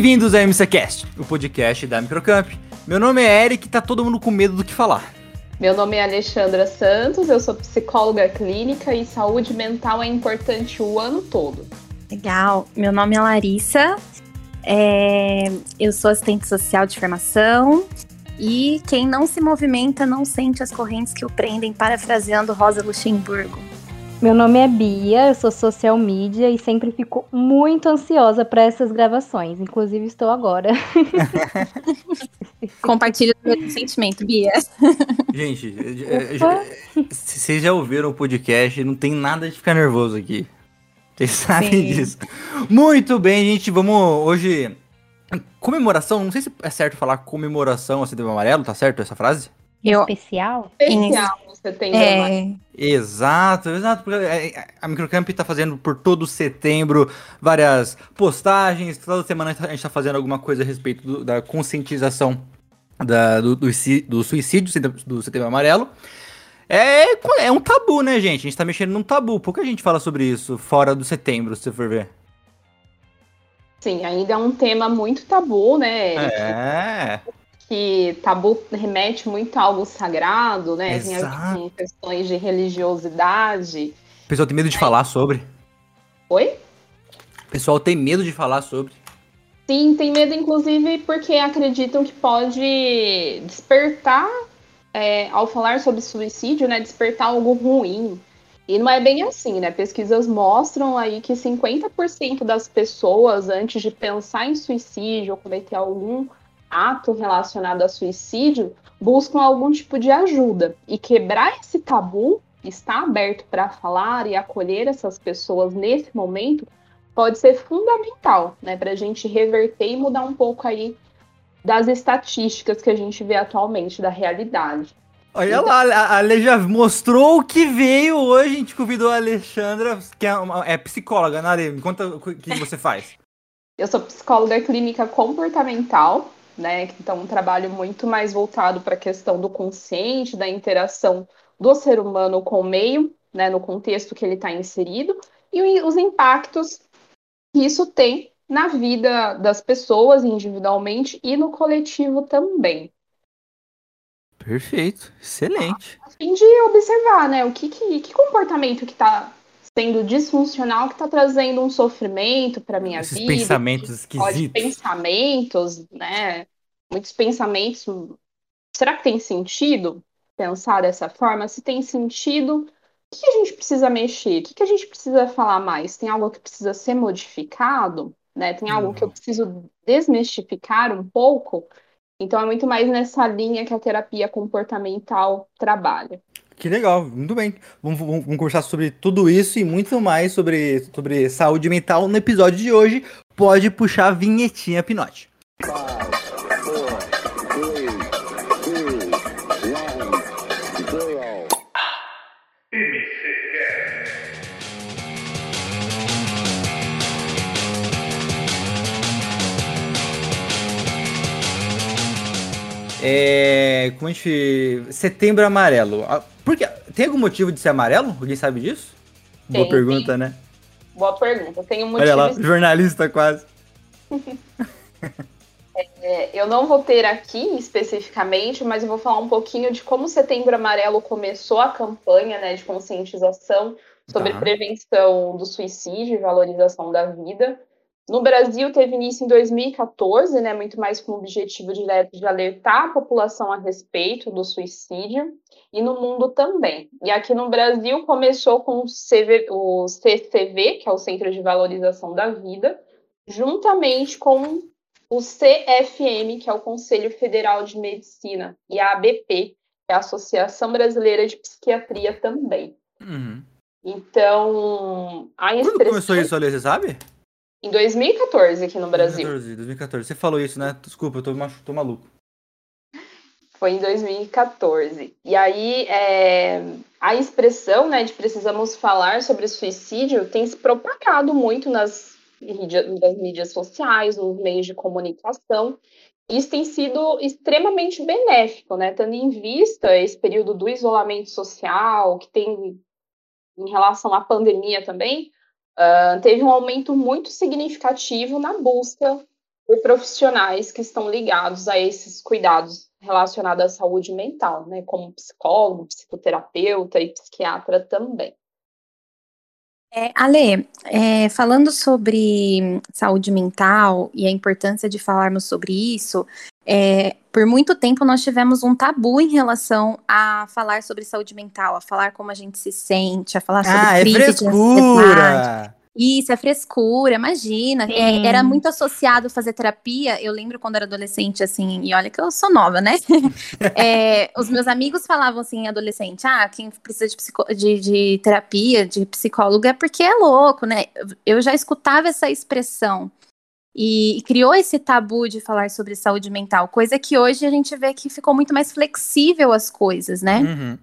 Bem-vindos ao MCCast, o podcast da Microcamp. Meu nome é Eric e tá todo mundo com medo do que falar. Meu nome é Alexandra Santos, eu sou psicóloga clínica e saúde mental é importante o ano todo. Legal, meu nome é Larissa, é... eu sou assistente social de formação e quem não se movimenta não sente as correntes que o prendem, parafraseando Rosa Luxemburgo. Meu nome é Bia, eu sou social media e sempre fico muito ansiosa para essas gravações. Inclusive, estou agora. Compartilha o meu sentimento, Bia. Gente, vocês já ouviram o podcast? Não tem nada de ficar nervoso aqui. Vocês sabem Sim. disso. Muito bem, gente. Vamos hoje. Comemoração, não sei se é certo falar comemoração a Setembro Amarelo, tá certo essa frase? Eu... Especial? Especial setembro é... Exato, exato. Porque é, é, a Microcamp está fazendo por todo setembro várias postagens. Toda semana a gente está fazendo alguma coisa a respeito do, da conscientização da, do, do, do, suicídio do setembro amarelo. É, é um tabu, né, gente? A gente está mexendo num tabu. Pouca gente fala sobre isso fora do setembro, se você for ver. Sim, ainda é um tema muito tabu, né? É que tabu remete muito a algo sagrado, né? Exato. Tem questões de religiosidade. O pessoal tem medo de é. falar sobre. Oi? O pessoal tem medo de falar sobre. Sim, tem medo, inclusive, porque acreditam que pode despertar, é, ao falar sobre suicídio, né? Despertar algo ruim. E não é bem assim, né? Pesquisas mostram aí que 50% das pessoas, antes de pensar em suicídio ou cometer algum ato relacionado a suicídio buscam algum tipo de ajuda. E quebrar esse tabu, estar aberto para falar e acolher essas pessoas nesse momento, pode ser fundamental, né, para a gente reverter e mudar um pouco aí das estatísticas que a gente vê atualmente da realidade. Olha então, lá, a Ale já mostrou o que veio hoje. A gente convidou a Alexandra, que é, uma, é psicóloga, né, Ale? Me conta o que você faz. Eu sou psicóloga clínica comportamental né? Então, um trabalho muito mais voltado para a questão do consciente, da interação do ser humano com o meio, né, no contexto que ele está inserido, e os impactos que isso tem na vida das pessoas individualmente e no coletivo também. Perfeito, excelente. A fim de observar, né, o que, que, que comportamento que está sendo disfuncional que está trazendo um sofrimento para minha Esses vida. pensamentos esquisitos. Pensamentos, né? Muitos pensamentos. Será que tem sentido pensar dessa forma? Se tem sentido, o que a gente precisa mexer? O que a gente precisa falar mais? Tem algo que precisa ser modificado? Né? Tem algo que eu uhum. preciso desmistificar um pouco? Então é muito mais nessa linha que a terapia comportamental trabalha. Que legal, muito bem. Vamos, vamos, vamos, conversar sobre tudo isso e muito mais sobre, sobre saúde mental no episódio de hoje. Pode puxar a vinhetinha, Pinote. É, como a gente. Setembro amarelo. Ah, Por que, tem algum motivo de ser amarelo? Alguém sabe disso? Tem, Boa pergunta, tem. né? Boa pergunta. Tem um motivo. Olha lá, jornalista quase. é, eu não vou ter aqui especificamente, mas eu vou falar um pouquinho de como Setembro Amarelo começou a campanha né, de conscientização sobre tá. prevenção do suicídio e valorização da vida. No Brasil, teve início em 2014, né, muito mais com o objetivo direto de alertar a população a respeito do suicídio, e no mundo também. E aqui no Brasil, começou com o, CV, o CCV, que é o Centro de Valorização da Vida, juntamente com o CFM, que é o Conselho Federal de Medicina, e a ABP, que é a Associação Brasileira de Psiquiatria também. Uhum. Então, a expressão... Quando começou isso, ali, você sabe? Em 2014 aqui no Brasil. 2014, 2014. Você falou isso, né? Desculpa, eu tô, tô maluco. Foi em 2014. E aí, é, a expressão né, de precisamos falar sobre suicídio tem se propagado muito nas, nas mídias sociais, nos meios de comunicação. Isso tem sido extremamente benéfico, né? Tendo em vista esse período do isolamento social, que tem em relação à pandemia também, uh, teve um aumento muito significativo na busca por profissionais que estão ligados a esses cuidados relacionados à saúde mental, né, como psicólogo, psicoterapeuta e psiquiatra também. É, Ale, é, falando sobre saúde mental e a importância de falarmos sobre isso, é, por muito tempo nós tivemos um tabu em relação a falar sobre saúde mental, a falar como a gente se sente, a falar sobre ah, é crise é de ansiedade. Isso, é frescura, imagina. É, era muito associado fazer terapia. Eu lembro quando era adolescente, assim, e olha que eu sou nova, né? é, os meus amigos falavam assim, adolescente, ah, quem precisa de, psico de, de terapia, de psicólogo, é porque é louco, né? Eu já escutava essa expressão. E, e, criou esse tabu de falar sobre saúde mental, coisa que hoje a gente vê que ficou muito mais flexível as coisas, né? Uhum.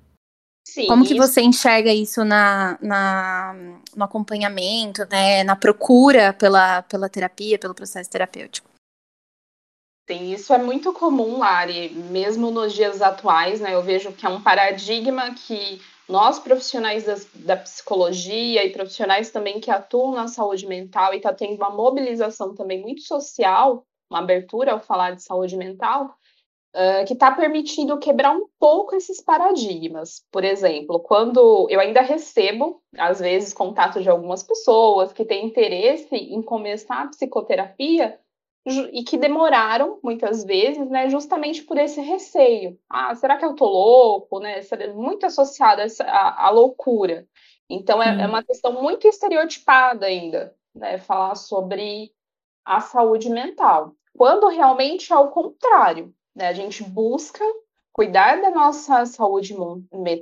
Sim, Como que isso... você enxerga isso na, na, no acompanhamento, né, na procura pela, pela terapia, pelo processo terapêutico? Sim, isso é muito comum, Lari, mesmo nos dias atuais, né? Eu vejo que é um paradigma que nós, profissionais das, da psicologia e profissionais também que atuam na saúde mental e está tendo uma mobilização também muito social, uma abertura ao falar de saúde mental, uh, que está permitindo quebrar um pouco esses paradigmas. Por exemplo, quando eu ainda recebo, às vezes, contato de algumas pessoas que têm interesse em começar a psicoterapia e que demoraram muitas vezes, né, justamente por esse receio. Ah, será que eu tô louco, né? Muito associado à, à loucura. Então é, é, uma questão muito estereotipada ainda, né, falar sobre a saúde mental. Quando realmente é o contrário, né? A gente busca cuidar da nossa saúde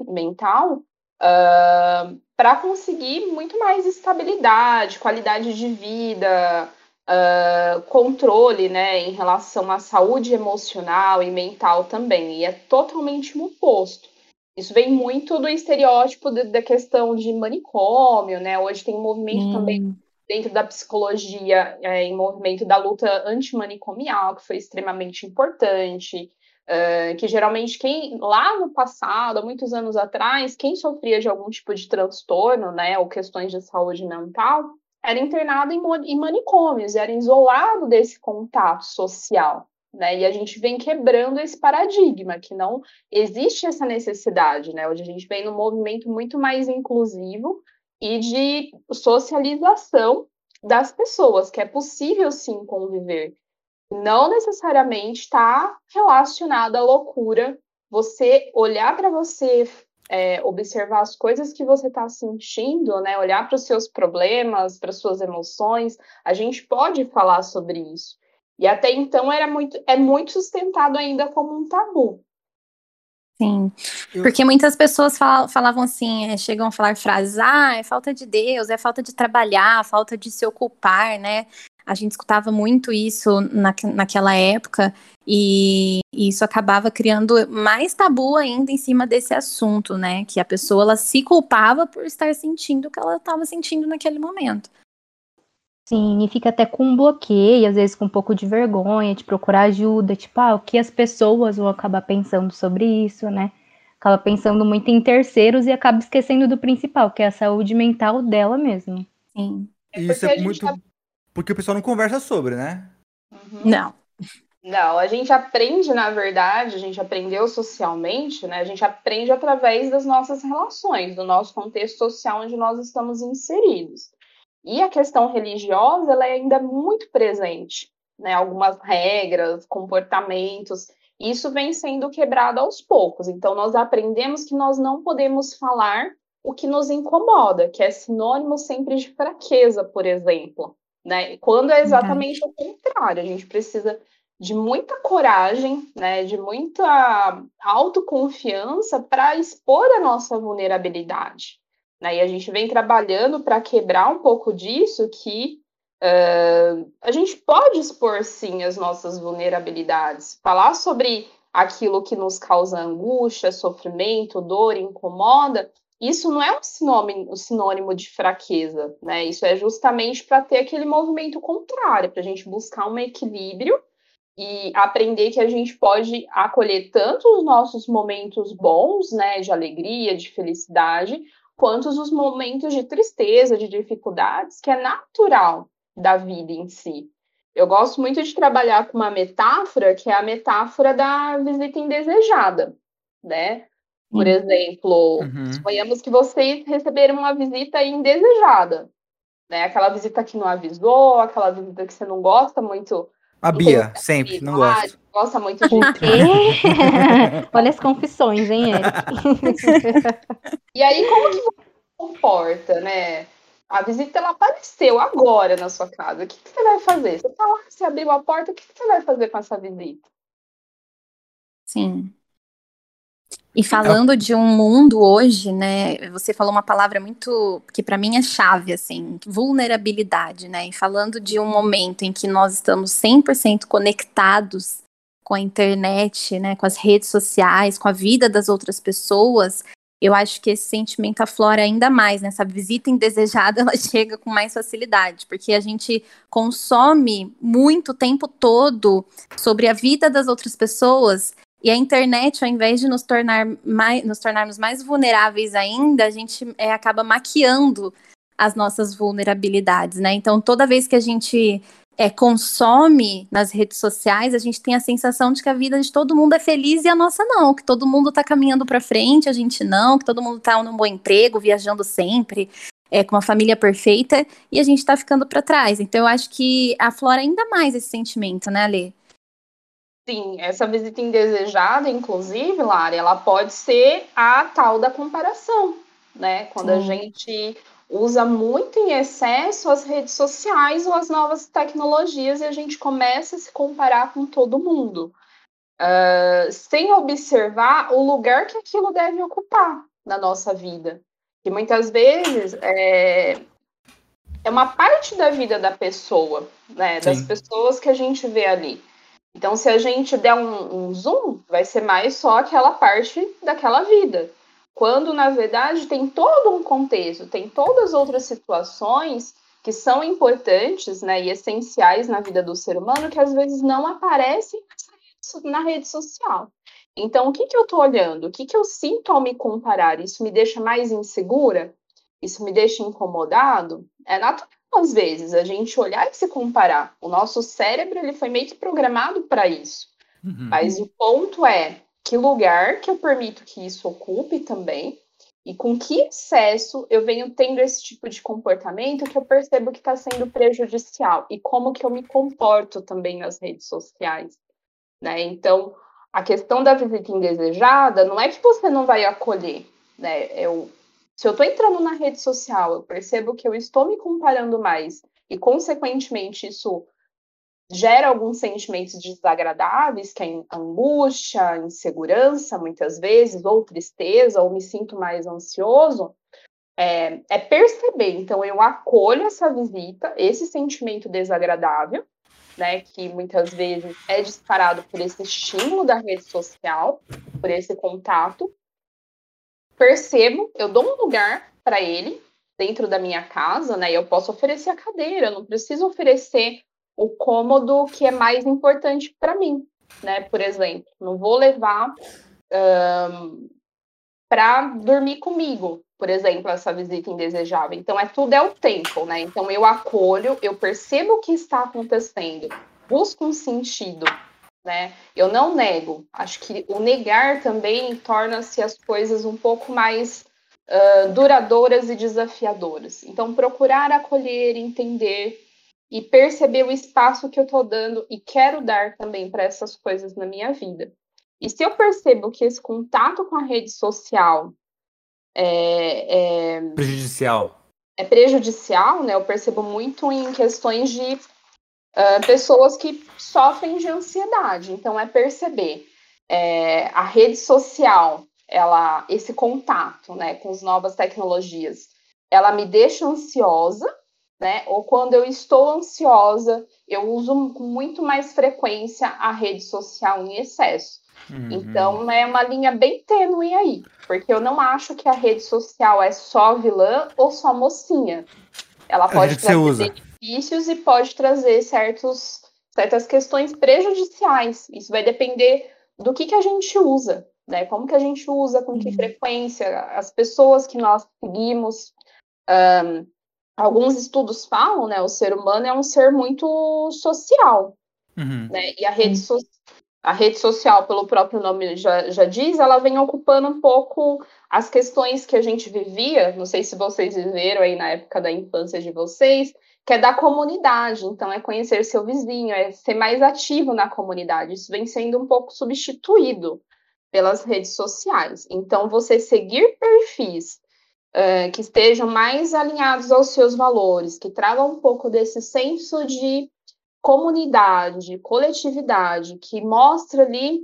mental uh, para conseguir muito mais estabilidade, qualidade de vida, uh, controle né, em relação à saúde emocional e mental também. E é totalmente o oposto. Isso vem muito do estereótipo de, da questão de manicômio, né? Hoje tem um movimento hum. também dentro da psicologia é, em movimento da luta antimanicomial, que foi extremamente importante, uh, que geralmente quem, lá no passado, há muitos anos atrás, quem sofria de algum tipo de transtorno, né, ou questões de saúde mental, era internado em, em manicômios, era isolado desse contato social. Né? E a gente vem quebrando esse paradigma, que não existe essa necessidade, né? Hoje a gente vem num movimento muito mais inclusivo, e de socialização das pessoas, que é possível sim conviver. Não necessariamente está relacionado à loucura. Você olhar para você, é, observar as coisas que você está sentindo, né? Olhar para os seus problemas, para suas emoções. A gente pode falar sobre isso. E até então era muito, é muito sustentado ainda como um tabu. Sim, porque muitas pessoas falavam assim, é, chegam a falar frases, ah, é falta de Deus, é falta de trabalhar, falta de se ocupar, né? A gente escutava muito isso na, naquela época e isso acabava criando mais tabu ainda em cima desse assunto, né? Que a pessoa ela se culpava por estar sentindo o que ela estava sentindo naquele momento. Sim, e fica até com um bloqueio, às vezes com um pouco de vergonha de procurar ajuda, tipo, ah, o que as pessoas vão acabar pensando sobre isso, né? Acaba pensando muito em terceiros e acaba esquecendo do principal, que é a saúde mental dela mesmo. Sim. É isso é muito. Tá... Porque o pessoal não conversa sobre, né? Uhum. Não. Não, a gente aprende, na verdade, a gente aprendeu socialmente, né? A gente aprende através das nossas relações, do nosso contexto social onde nós estamos inseridos. E a questão religiosa ela é ainda muito presente, né? Algumas regras, comportamentos, isso vem sendo quebrado aos poucos. Então nós aprendemos que nós não podemos falar o que nos incomoda, que é sinônimo sempre de fraqueza, por exemplo, né? Quando é exatamente o contrário, a gente precisa de muita coragem, né, de muita autoconfiança para expor a nossa vulnerabilidade. Né? E a gente vem trabalhando para quebrar um pouco disso, que uh, a gente pode expor sim as nossas vulnerabilidades, falar sobre aquilo que nos causa angústia, sofrimento, dor, incomoda. Isso não é um sinônimo, um sinônimo de fraqueza, né? Isso é justamente para ter aquele movimento contrário, para a gente buscar um equilíbrio e aprender que a gente pode acolher tanto os nossos momentos bons, né, de alegria, de felicidade, quanto os momentos de tristeza, de dificuldades, que é natural da vida em si. Eu gosto muito de trabalhar com uma metáfora, que é a metáfora da visita indesejada, né? Por exemplo, uhum. suponhamos que vocês receberam uma visita indesejada, né? Aquela visita que não avisou, aquela visita que você não gosta muito. A Bia, sempre, não gosta. Gosta muito de. Olha as confissões, hein, Eric? e aí, como que você se comporta, né? A visita ela apareceu agora na sua casa. O que, que você vai fazer? Você tá lá, você abriu a porta, o que, que você vai fazer com essa visita? Sim. E falando de um mundo hoje, né? Você falou uma palavra muito que para mim é chave, assim, vulnerabilidade, né? E falando de um momento em que nós estamos 100% conectados com a internet, né, com as redes sociais, com a vida das outras pessoas, eu acho que esse sentimento aflora ainda mais, né? Essa visita indesejada, ela chega com mais facilidade, porque a gente consome muito o tempo todo sobre a vida das outras pessoas e a internet, ao invés de nos, tornar mais, nos tornarmos mais vulneráveis ainda, a gente é, acaba maquiando as nossas vulnerabilidades, né? Então, toda vez que a gente é, consome nas redes sociais, a gente tem a sensação de que a vida de todo mundo é feliz e a nossa não, que todo mundo está caminhando para frente, a gente não, que todo mundo está num bom emprego, viajando sempre, é, com uma família perfeita, e a gente está ficando para trás. Então, eu acho que aflora ainda mais esse sentimento, né, Alê? Sim, essa visita indesejada, inclusive, Lara, ela pode ser a tal da comparação, né? Quando Sim. a gente usa muito em excesso as redes sociais ou as novas tecnologias e a gente começa a se comparar com todo mundo, uh, sem observar o lugar que aquilo deve ocupar na nossa vida. Que muitas vezes é, é uma parte da vida da pessoa, né? Das pessoas que a gente vê ali. Então, se a gente der um, um zoom, vai ser mais só aquela parte daquela vida. Quando, na verdade, tem todo um contexto, tem todas as outras situações que são importantes né, e essenciais na vida do ser humano que às vezes não aparecem na rede social. Então, o que, que eu estou olhando? O que, que eu sinto ao me comparar? Isso me deixa mais insegura? Isso me deixa incomodado? É natural às vezes a gente olhar e se comparar. O nosso cérebro ele foi meio que programado para isso. Uhum. Mas o ponto é que lugar que eu permito que isso ocupe também e com que excesso eu venho tendo esse tipo de comportamento que eu percebo que está sendo prejudicial e como que eu me comporto também nas redes sociais, né? Então, a questão da visita indesejada não é que você não vai acolher, né? Eu se eu estou entrando na rede social, eu percebo que eu estou me comparando mais e, consequentemente, isso gera alguns sentimentos desagradáveis, que é angústia, insegurança, muitas vezes, ou tristeza, ou me sinto mais ansioso, é, é, perceber. Então, eu acolho essa visita, esse sentimento desagradável, né, que muitas vezes é disparado por esse estímulo da rede social, por esse contato, percebo, eu dou um lugar para ele dentro da minha casa, né? Eu posso oferecer a cadeira, eu não preciso oferecer o cômodo que é mais importante para mim, né? Por exemplo, não vou levar um, para dormir comigo, por exemplo, essa visita indesejável. Então, é tudo é o tempo, né? Então, eu acolho, eu percebo o que está acontecendo, busco um sentido né? Eu não nego. Acho que o negar também torna-se as coisas um pouco mais uh, duradouras e desafiadoras. Então, procurar acolher, entender e perceber o espaço que eu estou dando e quero dar também para essas coisas na minha vida. E se eu percebo que esse contato com a rede social é, é prejudicial, é prejudicial, né? Eu percebo muito em questões de uh, pessoas que sofrem de ansiedade. Então, é perceber é, a rede social, ela, esse contato né, com as novas tecnologias, ela me deixa ansiosa, né? Ou quando eu estou ansiosa, eu uso com muito mais frequência a rede social em excesso. Uhum. Então é uma linha bem tênue aí, porque eu não acho que a rede social é só vilã ou só mocinha. Ela pode trazer benefícios e pode trazer certos, certas questões prejudiciais. Isso vai depender do que, que a gente usa, né? Como que a gente usa, com que uhum. frequência, as pessoas que nós seguimos. Um, alguns estudos falam, né, o ser humano é um ser muito social, uhum. né, e a rede, so a rede social, pelo próprio nome já, já diz, ela vem ocupando um pouco as questões que a gente vivia, não sei se vocês viveram aí na época da infância de vocês, que é da comunidade, então é conhecer seu vizinho, é ser mais ativo na comunidade. Isso vem sendo um pouco substituído pelas redes sociais. Então, você seguir perfis uh, que estejam mais alinhados aos seus valores, que tragam um pouco desse senso de comunidade, coletividade, que mostra ali,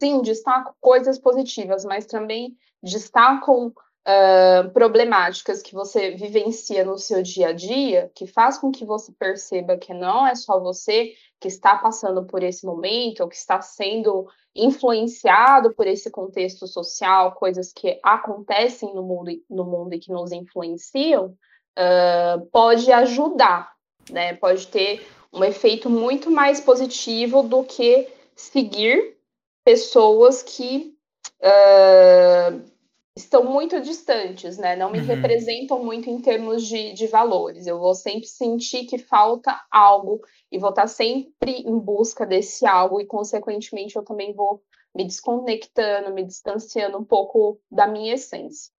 sim, destacam coisas positivas, mas também destacam uh, problemáticas que você vivencia no seu dia a dia, que faz com que você perceba que não é só você que está passando por esse momento, ou que está sendo influenciado por esse contexto social, coisas que acontecem no mundo, no mundo e que nos influenciam, uh, pode ajudar, né? Pode ter um efeito muito mais positivo do que seguir pessoas que uh, estão muito distantes, né? Não me uhum. representam muito em termos de, de valores. Eu vou sempre sentir que falta algo e vou estar sempre em busca desse algo, e, consequentemente, eu também vou me desconectando, me distanciando um pouco da minha essência.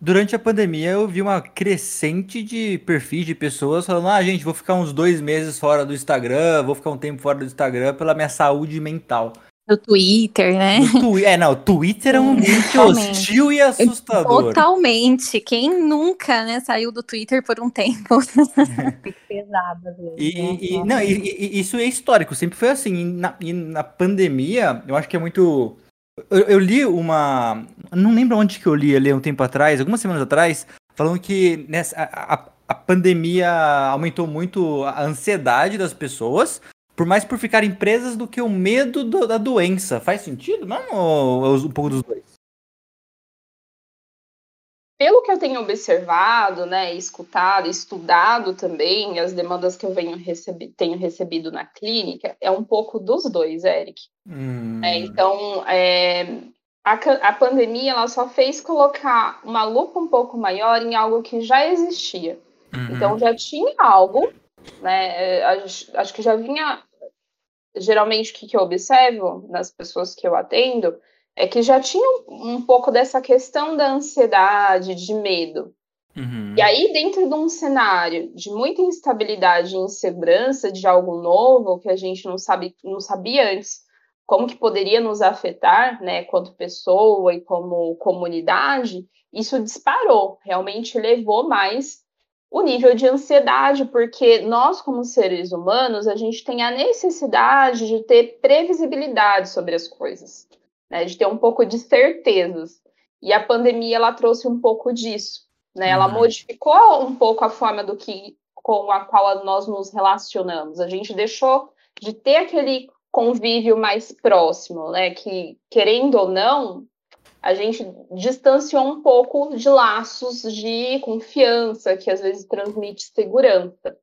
Durante a pandemia, eu vi uma crescente de perfis de pessoas falando: ah, gente, vou ficar uns dois meses fora do Instagram, vou ficar um tempo fora do Instagram pela minha saúde mental. No Twitter, né? No é, não, o Twitter é um ambiente hostil e assustador. Totalmente. Quem nunca, né, saiu do Twitter por um tempo? pesado, às vezes. E, né? e, não, e, e, isso é histórico, sempre foi assim. E na, e na pandemia, eu acho que é muito. Eu, eu, li uma. Não lembro onde que eu li ali um tempo atrás, algumas semanas atrás, falando que nessa, a, a, pandemia aumentou muito a ansiedade das pessoas, por mais por ficarem presas do que o medo do, da doença. Faz sentido, mano? Ou um pouco dos dois? Pelo que eu tenho observado, né, escutado, estudado também, as demandas que eu venho recebi tenho recebido na clínica, é um pouco dos dois, Eric. Hum. É, então, é, a, a pandemia ela só fez colocar uma lupa um pouco maior em algo que já existia. Uhum. Então, já tinha algo né? É, acho, acho que já vinha. Geralmente, o que, que eu observo nas pessoas que eu atendo é que já tinham um pouco dessa questão da ansiedade, de medo. Uhum. E aí, dentro de um cenário de muita instabilidade e insegurança de algo novo que a gente não sabe, não sabia antes como que poderia nos afetar, né, quanto pessoa e como comunidade, isso disparou, realmente levou mais o nível de ansiedade, porque nós, como seres humanos, a gente tem a necessidade de ter previsibilidade sobre as coisas, né? de ter um pouco de certezas. E a pandemia ela trouxe um pouco disso, né? Ela uhum. modificou um pouco a forma do que com a qual nós nos relacionamos. A gente deixou de ter aquele convívio mais próximo, né? Que querendo ou não, a gente distanciou um pouco de laços de confiança, que às vezes transmite segurança.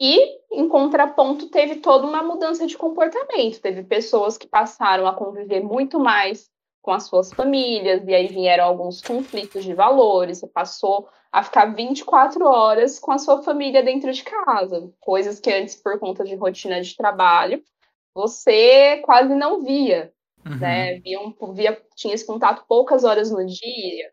E, em contraponto, teve toda uma mudança de comportamento. Teve pessoas que passaram a conviver muito mais com as suas famílias, e aí vieram alguns conflitos de valores. Você passou a ficar 24 horas com a sua família dentro de casa, coisas que antes, por conta de rotina de trabalho, você quase não via. Uhum. Né? Via, via, tinha esse contato poucas horas no dia.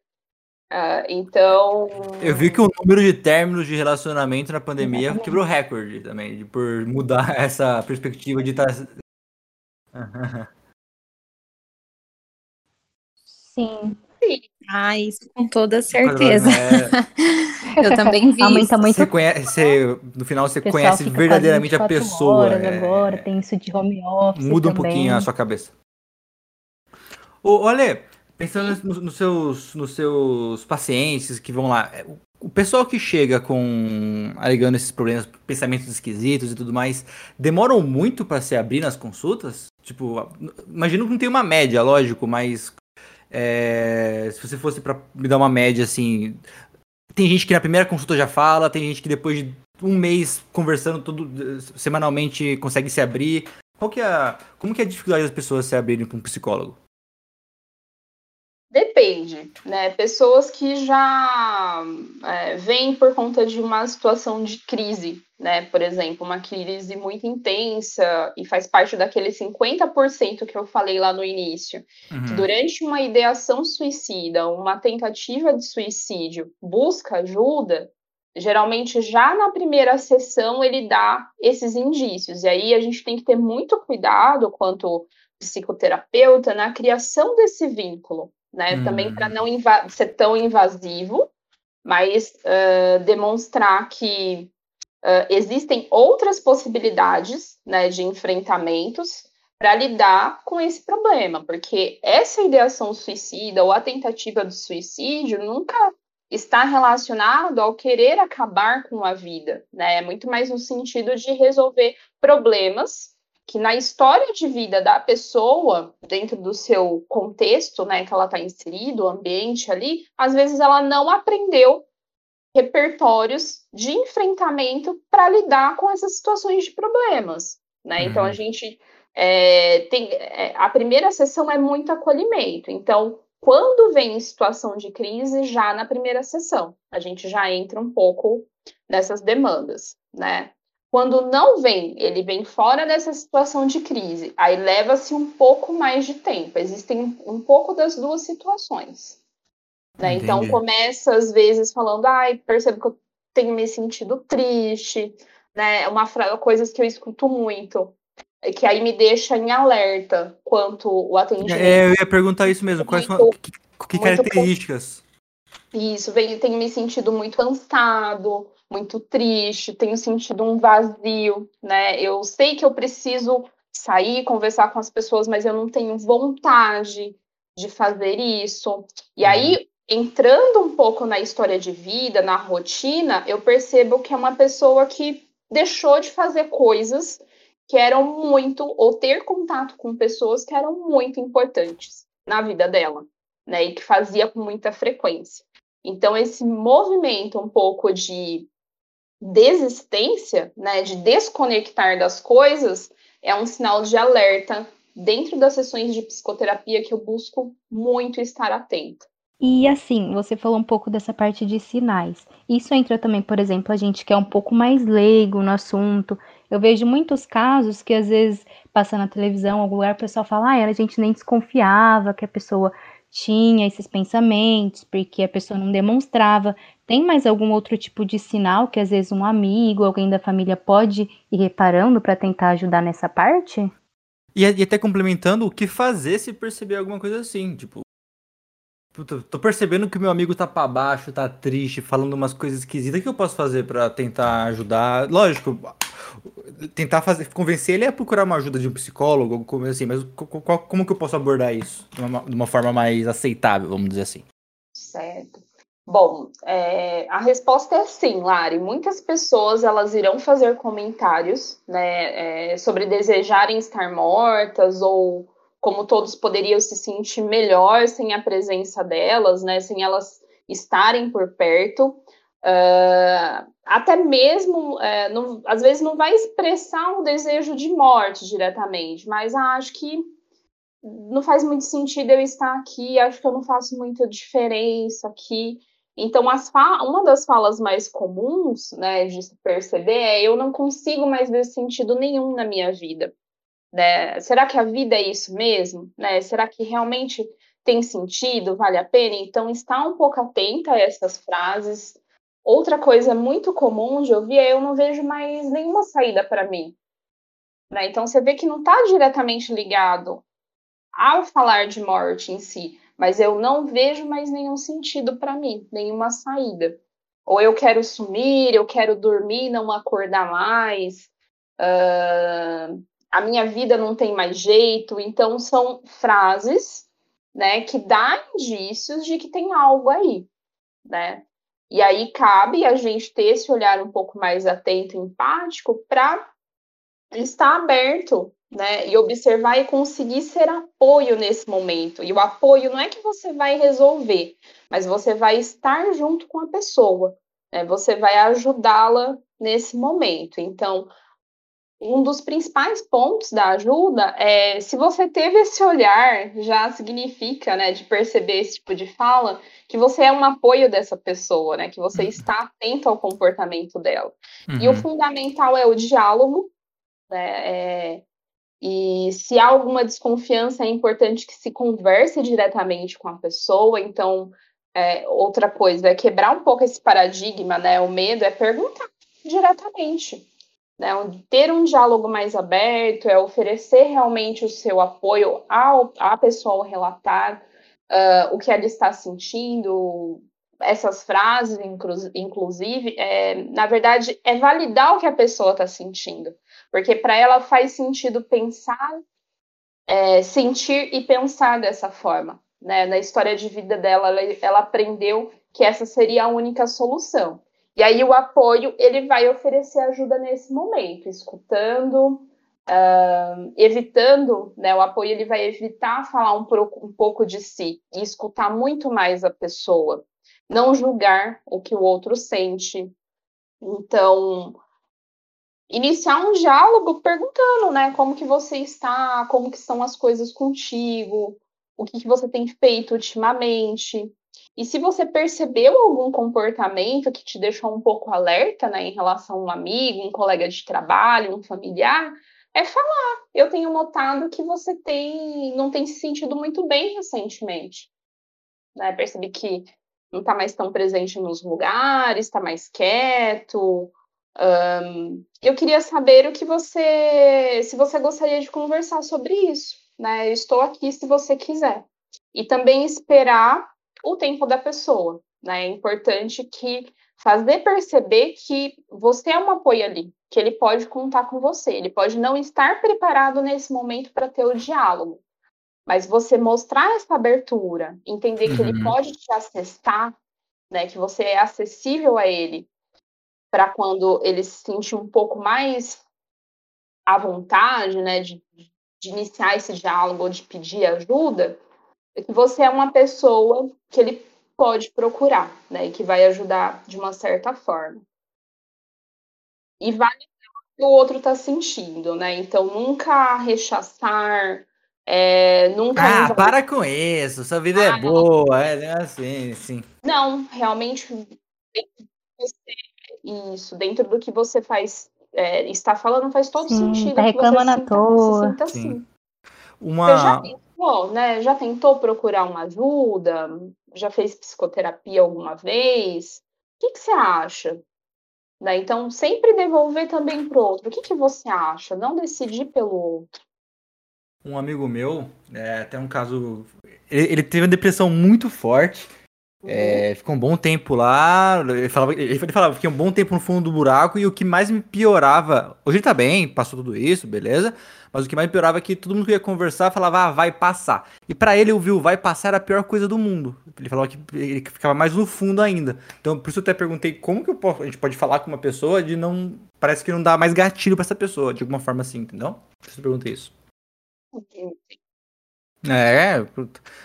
Uh, então. Eu vi que o número de términos de relacionamento na pandemia quebrou recorde também, de, por mudar essa perspectiva de estar. Tá... Sim. Ah, isso com toda certeza. É... eu também vi. Aumenta muito. Você conhece, no final você conhece verdadeiramente a pessoa. É... Agora tem isso de home office. Muda também. um pouquinho a sua cabeça. Ô, olha, pensando nos, seus, nos seus pacientes que vão lá, é, o pessoal que chega com alegando esses problemas, pensamentos esquisitos e tudo mais, demoram muito para se abrir nas consultas? Tipo, imagino que não tem uma média, lógico, mas é, se você fosse para me dar uma média assim, tem gente que na primeira consulta já fala, tem gente que depois de um mês conversando todo semanalmente consegue se abrir. Qual que é a, como que é a dificuldade das pessoas se abrirem para um psicólogo? Depende, né? Pessoas que já é, vêm por conta de uma situação de crise, né? Por exemplo, uma crise muito intensa e faz parte daquele 50% que eu falei lá no início. Uhum. durante uma ideação suicida, uma tentativa de suicídio, busca ajuda, geralmente já na primeira sessão ele dá esses indícios. E aí a gente tem que ter muito cuidado quanto psicoterapeuta na criação desse vínculo né? Hum. Também para não ser tão invasivo, mas uh, demonstrar que uh, existem outras possibilidades né, de enfrentamentos para lidar com esse problema, porque essa ideação suicida ou a tentativa de suicídio nunca está relacionado ao querer acabar com a vida, né? É muito mais no sentido de resolver problemas que na história de vida da pessoa, dentro do seu contexto, né, que ela está inserido, o ambiente ali, às vezes ela não aprendeu repertórios de enfrentamento para lidar com essas situações de problemas, né? Uhum. Então a gente é, tem é, a primeira sessão é muito acolhimento. Então, quando vem em situação de crise, já na primeira sessão, a gente já entra um pouco nessas demandas, né? Quando não vem, ele vem fora dessa situação de crise, aí leva-se um pouco mais de tempo. Existem um pouco das duas situações. Né? Então começa às vezes falando, ai, percebo que eu tenho me sentido triste, né? Uma coisas que eu escuto muito, que aí me deixa em alerta quanto o atendimento. É, eu ia perguntar isso mesmo. Quais são que, que características? Isso, venho, tenho me sentido muito cansado, muito triste, tenho sentido um vazio, né? Eu sei que eu preciso sair, conversar com as pessoas, mas eu não tenho vontade de fazer isso. E aí, uhum. entrando um pouco na história de vida, na rotina, eu percebo que é uma pessoa que deixou de fazer coisas que eram muito, ou ter contato com pessoas que eram muito importantes na vida dela, né? E que fazia com muita frequência. Então, esse movimento um pouco de desistência, né, de desconectar das coisas, é um sinal de alerta dentro das sessões de psicoterapia que eu busco muito estar atenta. E assim, você falou um pouco dessa parte de sinais. Isso entra também, por exemplo, a gente que é um pouco mais leigo no assunto. Eu vejo muitos casos que às vezes passa na televisão, algum lugar, o pessoal fala, ah, a gente nem desconfiava que a pessoa tinha esses pensamentos, porque a pessoa não demonstrava. Tem mais algum outro tipo de sinal que às vezes um amigo, alguém da família pode ir reparando para tentar ajudar nessa parte? E, e, até complementando, o que fazer se perceber alguma coisa assim, tipo. Puta, tô percebendo que o meu amigo tá pra baixo, tá triste, falando umas coisas esquisitas. O que eu posso fazer para tentar ajudar? Lógico, tentar fazer, convencer ele a procurar uma ajuda de um psicólogo, como assim, mas qual, como que eu posso abordar isso de uma, de uma, forma mais aceitável, vamos dizer assim? Certo. Bom, é, a resposta é sim, Lari. Muitas pessoas elas irão fazer comentários, né, é, sobre desejarem estar mortas ou como todos poderiam se sentir melhor sem a presença delas, né, sem elas estarem por perto. Uh, até mesmo, uh, não, às vezes não vai expressar um desejo de morte diretamente, mas ah, acho que não faz muito sentido eu estar aqui, acho que eu não faço muita diferença aqui. Então, uma das falas mais comuns né, de se perceber é eu não consigo mais ver sentido nenhum na minha vida. Né? Será que a vida é isso mesmo? Né? Será que realmente tem sentido, vale a pena? Então, está um pouco atenta a essas frases, Outra coisa muito comum de ouvir é eu não vejo mais nenhuma saída para mim. Né? Então você vê que não está diretamente ligado ao falar de morte em si, mas eu não vejo mais nenhum sentido para mim, nenhuma saída. Ou eu quero sumir, eu quero dormir, não acordar mais, uh, a minha vida não tem mais jeito. Então são frases né, que dá indícios de que tem algo aí, né? E aí cabe a gente ter esse olhar um pouco mais atento, empático, para estar aberto, né? E observar e conseguir ser apoio nesse momento. E o apoio não é que você vai resolver, mas você vai estar junto com a pessoa, né? Você vai ajudá-la nesse momento. Então, um dos principais pontos da ajuda é se você teve esse olhar, já significa, né, de perceber esse tipo de fala, que você é um apoio dessa pessoa, né, que você uhum. está atento ao comportamento dela. Uhum. E o uhum. fundamental é o diálogo, né, é, e se há alguma desconfiança, é importante que se converse diretamente com a pessoa. Então, é, outra coisa é quebrar um pouco esse paradigma, né? O medo é perguntar diretamente. Né? Ter um diálogo mais aberto, é oferecer realmente o seu apoio ao, à pessoa ao relatar uh, o que ela está sentindo, essas frases, inclusive, é, na verdade, é validar o que a pessoa está sentindo. Porque para ela faz sentido pensar, é, sentir e pensar dessa forma. Né? Na história de vida dela, ela, ela aprendeu que essa seria a única solução. E aí o apoio ele vai oferecer ajuda nesse momento, escutando, uh, evitando, né? O apoio ele vai evitar falar um, um pouco de si e escutar muito mais a pessoa, não julgar o que o outro sente. Então, iniciar um diálogo perguntando, né, como que você está, como que são as coisas contigo, o que, que você tem feito ultimamente. E se você percebeu algum comportamento que te deixou um pouco alerta, né, em relação a um amigo, um colega de trabalho, um familiar, é falar. Eu tenho notado que você tem, não tem se sentido muito bem recentemente. Né? Percebi que não está mais tão presente nos lugares, está mais quieto, um, eu queria saber o que você, se você gostaria de conversar sobre isso, né? Eu estou aqui se você quiser. E também esperar o tempo da pessoa, né? É importante que fazer perceber que você é um apoio ali, que ele pode contar com você, ele pode não estar preparado nesse momento para ter o diálogo, mas você mostrar essa abertura, entender uhum. que ele uhum. pode te acessar, né? Que você é acessível a ele para quando ele se sentir um pouco mais à vontade, né, de, de iniciar esse diálogo ou de pedir ajuda, é que você é uma pessoa que ele pode procurar, né, e que vai ajudar de uma certa forma. E vale o que o outro está sentindo, né? Então nunca rechaçar, é, nunca. Ah, para com isso, sua vida é ah, é boa, é assim, sim. Não, realmente você isso, dentro do que você faz, é, está falando, faz todo Sim, sentido. Tá reclamando à toa. Sinta assim. Uma... Você já tentou, né? Já tentou procurar uma ajuda? Já fez psicoterapia alguma vez? O que, que você acha? Né? Então, sempre devolver também para o outro. O que, que você acha? Não decidir pelo outro. Um amigo meu, é, até um caso. Ele, ele teve uma depressão muito forte. É, ficou um bom tempo lá. Ele falava, ele falava, fiquei um bom tempo no fundo do buraco e o que mais me piorava. Hoje ele tá bem, passou tudo isso, beleza. Mas o que mais me piorava é que todo mundo que ia conversar falava, ah, vai passar. E para ele, ouvir o vai passar era a pior coisa do mundo. Ele falava que ele ficava mais no fundo ainda. Então, por isso eu até perguntei como que posso, a gente pode falar com uma pessoa de não. Parece que não dá mais gatilho para essa pessoa, de alguma forma assim, entendeu? Por isso eu perguntei isso. É,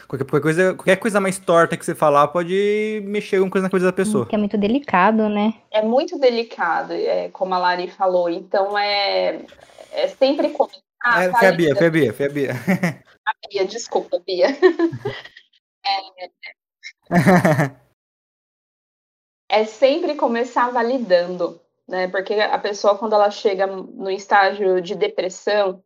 qualquer coisa, qualquer coisa mais torta que você falar pode mexer alguma coisa na coisa da pessoa. Que é muito delicado, né? É muito delicado, é, como a Lari falou. Então é, é sempre começar. Ah, é, foi a Bia, foi a Bia, foi a Bia. A Bia, desculpa, Bia. é, é sempre começar validando, né? Porque a pessoa, quando ela chega no estágio de depressão,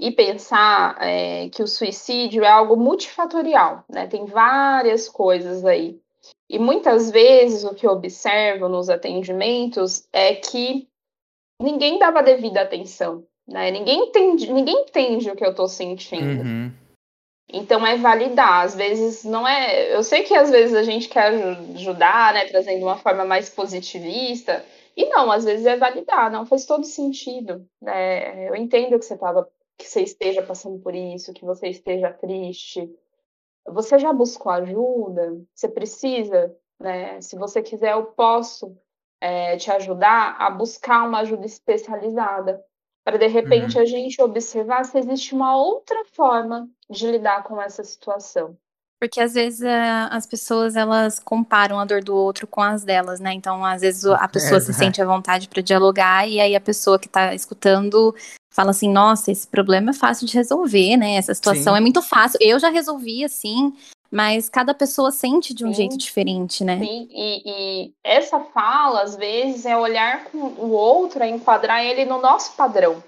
e pensar é, que o suicídio é algo multifatorial, né? Tem várias coisas aí. E muitas vezes o que eu observo nos atendimentos é que ninguém dava devida atenção, né? Ninguém entende, ninguém entende o que eu estou sentindo. Uhum. Então é validar, às vezes não é. Eu sei que às vezes a gente quer ajudar, né, trazendo uma forma mais positivista, e não, às vezes é validar, não faz todo sentido. Né? Eu entendo que você estava que você esteja passando por isso, que você esteja triste. Você já buscou ajuda? Você precisa, né? Se você quiser, eu posso é, te ajudar a buscar uma ajuda especializada. Para de repente uhum. a gente observar se existe uma outra forma de lidar com essa situação. Porque às vezes a, as pessoas elas comparam a dor do outro com as delas, né? Então, às vezes a pessoa é, se sente à vontade para dialogar e aí a pessoa que está escutando fala assim: "Nossa, esse problema é fácil de resolver, né? Essa situação Sim. é muito fácil. Eu já resolvi assim, mas cada pessoa sente de um Sim. jeito diferente, né? Sim, e, e, essa fala, às vezes, é olhar com o outro, é enquadrar ele no nosso padrão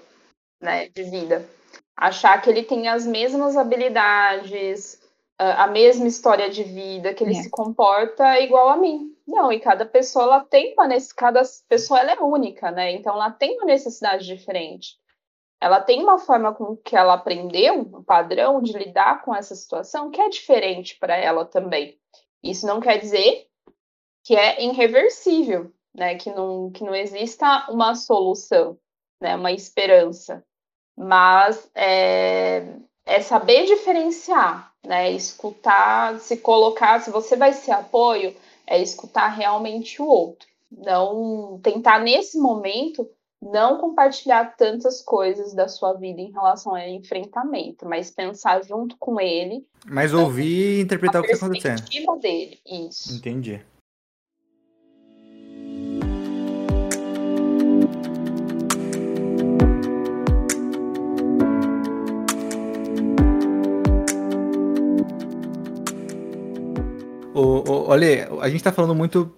né, de vida. Achar que ele tem as mesmas habilidades, a mesma história de vida, que ele é. se comporta igual a mim. Não, e cada pessoa ela tem uma cada pessoa ela é única, né? Então ela tem uma necessidade diferente. Ela tem uma forma com que ela aprendeu, um padrão de lidar com essa situação que é diferente para ela também. Isso não quer dizer que é irreversível, né? Que não que não exista uma solução, né? Uma esperança. Mas é, é saber diferenciar, né? Escutar, se colocar, se você vai ser apoio, é escutar realmente o outro. Não tentar nesse momento não compartilhar tantas coisas da sua vida em relação ao enfrentamento, mas pensar junto com ele. Mas ouvir e interpretar o que está acontecendo. A dele, isso. Entendi. olha, a gente tá falando muito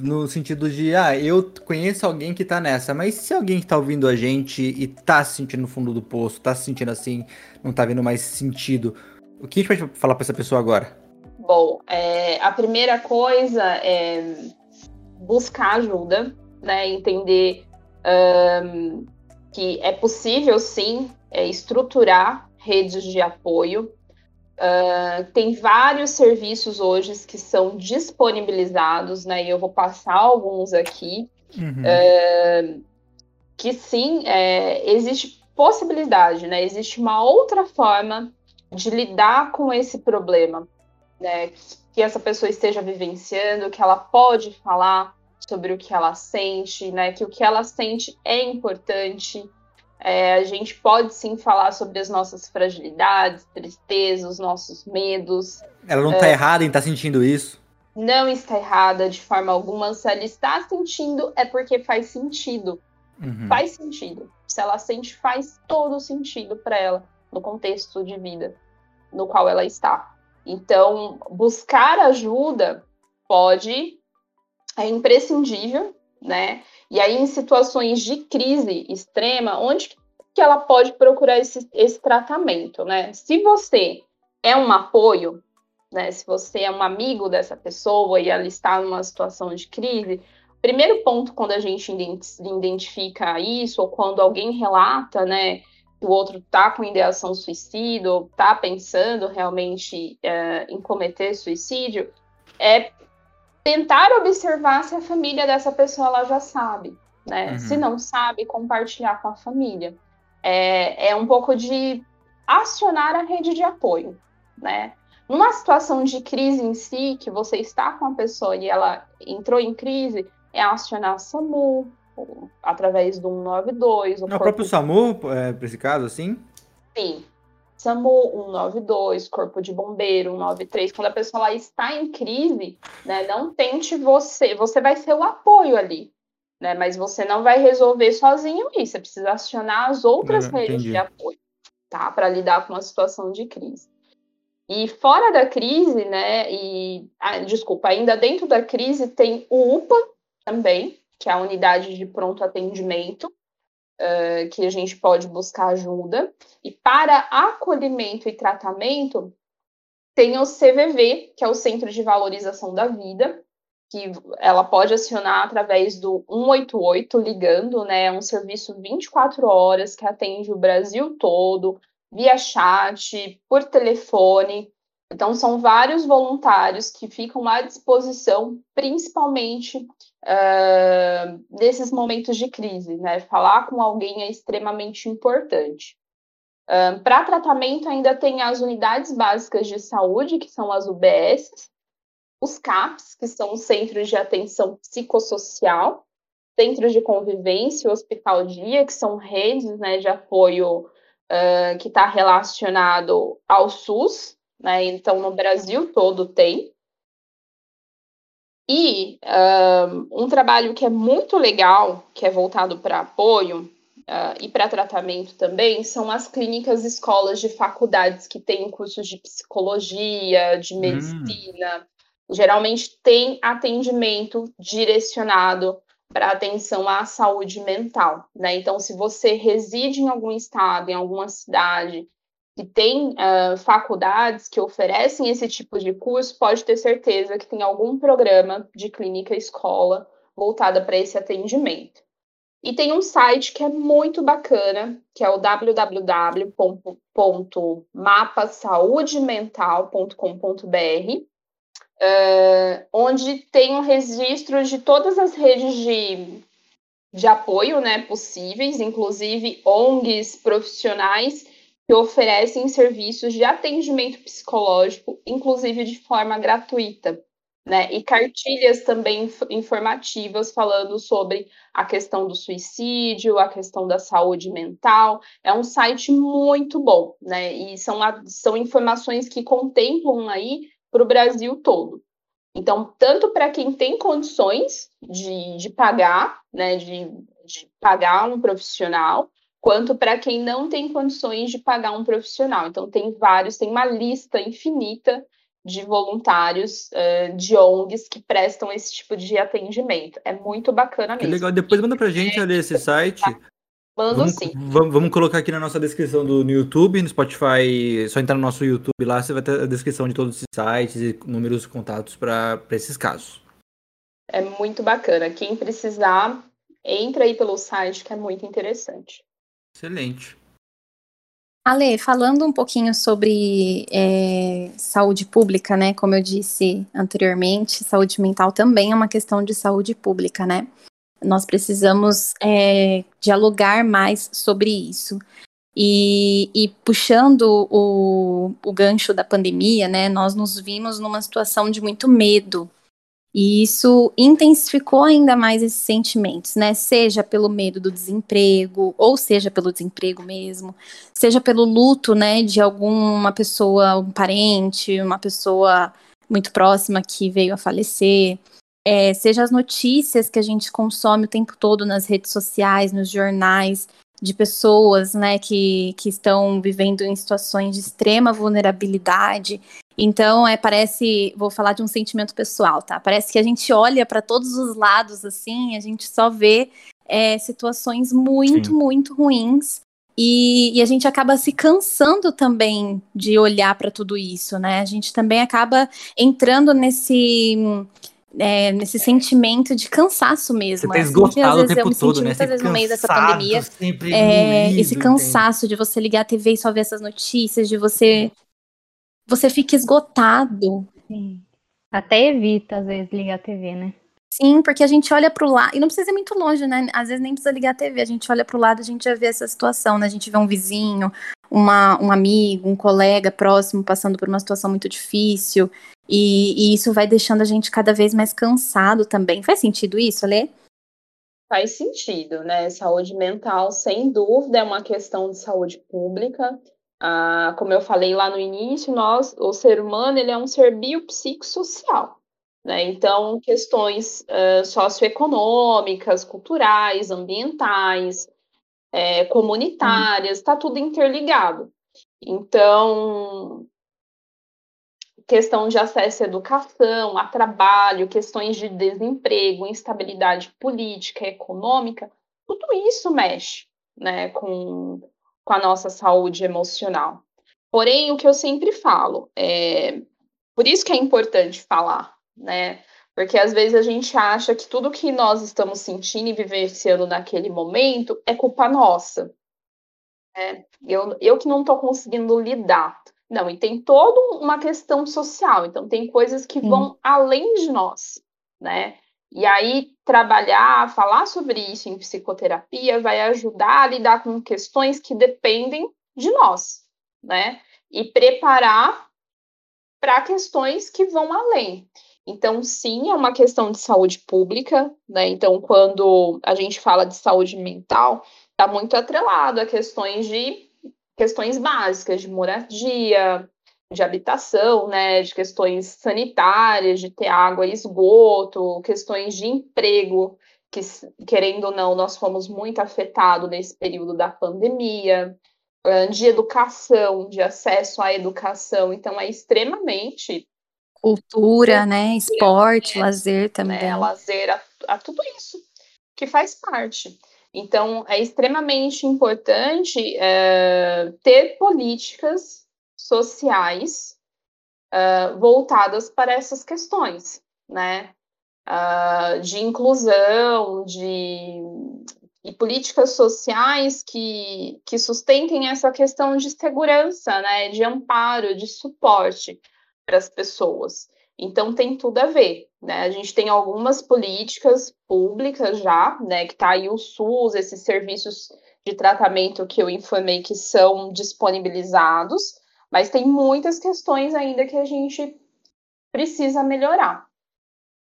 no sentido de, ah, eu conheço alguém que tá nessa, mas se alguém que tá ouvindo a gente e tá se sentindo no fundo do poço, tá se sentindo assim, não tá vendo mais sentido, o que a gente vai falar para essa pessoa agora? Bom, é, a primeira coisa é buscar ajuda, né? Entender um, que é possível sim é, estruturar redes de apoio Uh, tem vários serviços hoje que são disponibilizados, né? E eu vou passar alguns aqui. Uhum. Uh, que sim, é, existe possibilidade, né? Existe uma outra forma de lidar com esse problema, né? Que essa pessoa esteja vivenciando, que ela pode falar sobre o que ela sente, né? Que o que ela sente é importante, é, a gente pode sim falar sobre as nossas fragilidades, tristezas, os nossos medos. Ela não está é, errada em estar tá sentindo isso? Não está errada de forma alguma. Se ela está sentindo, é porque faz sentido. Uhum. Faz sentido. Se ela sente, faz todo sentido para ela, no contexto de vida no qual ela está. Então, buscar ajuda pode, é imprescindível, né? E aí, em situações de crise extrema, onde que ela pode procurar esse, esse tratamento, né? Se você é um apoio, né? Se você é um amigo dessa pessoa e ela está numa situação de crise, primeiro ponto quando a gente identifica isso, ou quando alguém relata, né? Que o outro está com ideação suicida, ou está pensando realmente é, em cometer suicídio, é tentar observar se a família dessa pessoa ela já sabe, né? Uhum. Se não sabe, compartilhar com a família. É, é um pouco de acionar a rede de apoio, né? Numa situação de crise em si, que você está com a pessoa e ela entrou em crise, é acionar o SAMU, através do 192. O, próprio SAMU, é, para esse caso, assim? Sim, SAMU 192, Corpo de Bombeiro 193, quando a pessoa lá está em crise, né, não tente você, você vai ser o apoio ali, né, mas você não vai resolver sozinho isso, você precisa acionar as outras é, redes de apoio, tá, para lidar com uma situação de crise. E fora da crise, né, e, ah, desculpa, ainda dentro da crise tem o UPA também, que é a unidade de pronto atendimento, uh, que a gente pode buscar ajuda. E para acolhimento e tratamento, tem o CVV, que é o Centro de Valorização da Vida, que ela pode acionar através do 188, ligando, né? É um serviço 24 horas que atende o Brasil todo, via chat, por telefone. Então, são vários voluntários que ficam à disposição, principalmente uh, nesses momentos de crise, né? Falar com alguém é extremamente importante. Uh, Para tratamento, ainda tem as unidades básicas de saúde, que são as UBS, os CAPs, que são os Centros de Atenção Psicossocial, Centros de Convivência, o Hospital Dia, que são redes né, de apoio uh, que está relacionado ao SUS, né? Então, no Brasil todo tem. E um, um trabalho que é muito legal, que é voltado para apoio uh, e para tratamento também, são as clínicas escolas de faculdades que têm cursos de psicologia, de hum. medicina. Hum. Geralmente tem atendimento direcionado para atenção à saúde mental, né? Então, se você reside em algum estado, em alguma cidade que tem uh, faculdades que oferecem esse tipo de curso, pode ter certeza que tem algum programa de clínica escola voltada para esse atendimento. E tem um site que é muito bacana, que é o www.mapasaudemental.com.br, uh, onde tem um registro de todas as redes de, de apoio né, possíveis, inclusive ONGs profissionais que oferecem serviços de atendimento psicológico, inclusive de forma gratuita. Né, e cartilhas também informativas falando sobre a questão do suicídio, a questão da saúde mental. É um site muito bom, né? E são, são informações que contemplam aí para o Brasil todo. Então, tanto para quem tem condições de, de pagar, né, de, de pagar um profissional, quanto para quem não tem condições de pagar um profissional. Então, tem vários, tem uma lista infinita de voluntários uh, de ONGs que prestam esse tipo de atendimento. É muito bacana mesmo. Que legal. Depois manda pra gente ali esse site. Mando vamos, sim. Vamos, vamos, colocar aqui na nossa descrição do no YouTube, no Spotify, só entrar no nosso YouTube lá, você vai ter a descrição de todos os sites e números e contatos para esses casos. É muito bacana. Quem precisar, entra aí pelo site que é muito interessante. Excelente. Ale, falando um pouquinho sobre é, saúde pública, né? Como eu disse anteriormente, saúde mental também é uma questão de saúde pública, né? Nós precisamos é, dialogar mais sobre isso. E, e puxando o, o gancho da pandemia, né, nós nos vimos numa situação de muito medo. E isso intensificou ainda mais esses sentimentos, né? Seja pelo medo do desemprego, ou seja pelo desemprego mesmo, seja pelo luto, né, de alguma pessoa, um parente, uma pessoa muito próxima que veio a falecer é, seja as notícias que a gente consome o tempo todo nas redes sociais, nos jornais, de pessoas né, que, que estão vivendo em situações de extrema vulnerabilidade. Então, é, parece, vou falar de um sentimento pessoal, tá? Parece que a gente olha para todos os lados assim, a gente só vê é, situações muito, Sim. muito ruins. E, e, a gente acaba se cansando também de olhar para tudo isso, né? A gente também acaba entrando nesse é, nesse sentimento de cansaço mesmo. Você tá esgotado assim, o tempo todo, né? Muitas vezes no meio dessa pandemia. É, esse cansaço entende? de você ligar a TV e só ver essas notícias, de você. Você fica esgotado. Sim. Até evita, às vezes, ligar a TV, né? Sim, porque a gente olha para o lado, e não precisa ir muito longe, né? Às vezes nem precisa ligar a TV, a gente olha para o lado, a gente já vê essa situação, né? A gente vê um vizinho, uma, um amigo, um colega próximo passando por uma situação muito difícil, e, e, isso vai deixando a gente cada vez mais cansado também. Faz sentido isso, Alê? Faz sentido, né? Saúde mental, sem dúvida, é uma questão de saúde pública. Ah, como eu falei lá no início, nós, o ser humano, ele é um ser biopsicossocial. Né? Então, questões uh, socioeconômicas, culturais, ambientais, é, comunitárias, está tudo interligado. Então, questão de acesso à educação, a trabalho, questões de desemprego, instabilidade política, econômica, tudo isso mexe né, com, com a nossa saúde emocional. Porém, o que eu sempre falo, é, por isso que é importante falar, né? Porque às vezes a gente acha que tudo que nós estamos sentindo e vivenciando naquele momento é culpa nossa. Né? Eu, eu que não estou conseguindo lidar. Não, e tem toda uma questão social, então tem coisas que Sim. vão além de nós, né? E aí, trabalhar, falar sobre isso em psicoterapia vai ajudar a lidar com questões que dependem de nós, né? E preparar para questões que vão além. Então, sim, é uma questão de saúde pública, né? Então, quando a gente fala de saúde mental, está muito atrelado a questões de questões básicas de moradia, de habitação, né, de questões sanitárias, de ter água e esgoto, questões de emprego, que, querendo ou não, nós fomos muito afetados nesse período da pandemia, de educação, de acesso à educação, então é extremamente cultura, né, esporte, lazer né, também, né, lazer, a, a tudo isso que faz parte. Então, é extremamente importante é, ter políticas sociais uh, voltadas para essas questões, né? Uh, de inclusão, de e políticas sociais que, que sustentem essa questão de segurança, né? De amparo, de suporte para as pessoas. Então tem tudo a ver, né? A gente tem algumas políticas públicas já, né? Que tá aí o SUS, esses serviços de tratamento que eu informei que são disponibilizados, mas tem muitas questões ainda que a gente precisa melhorar,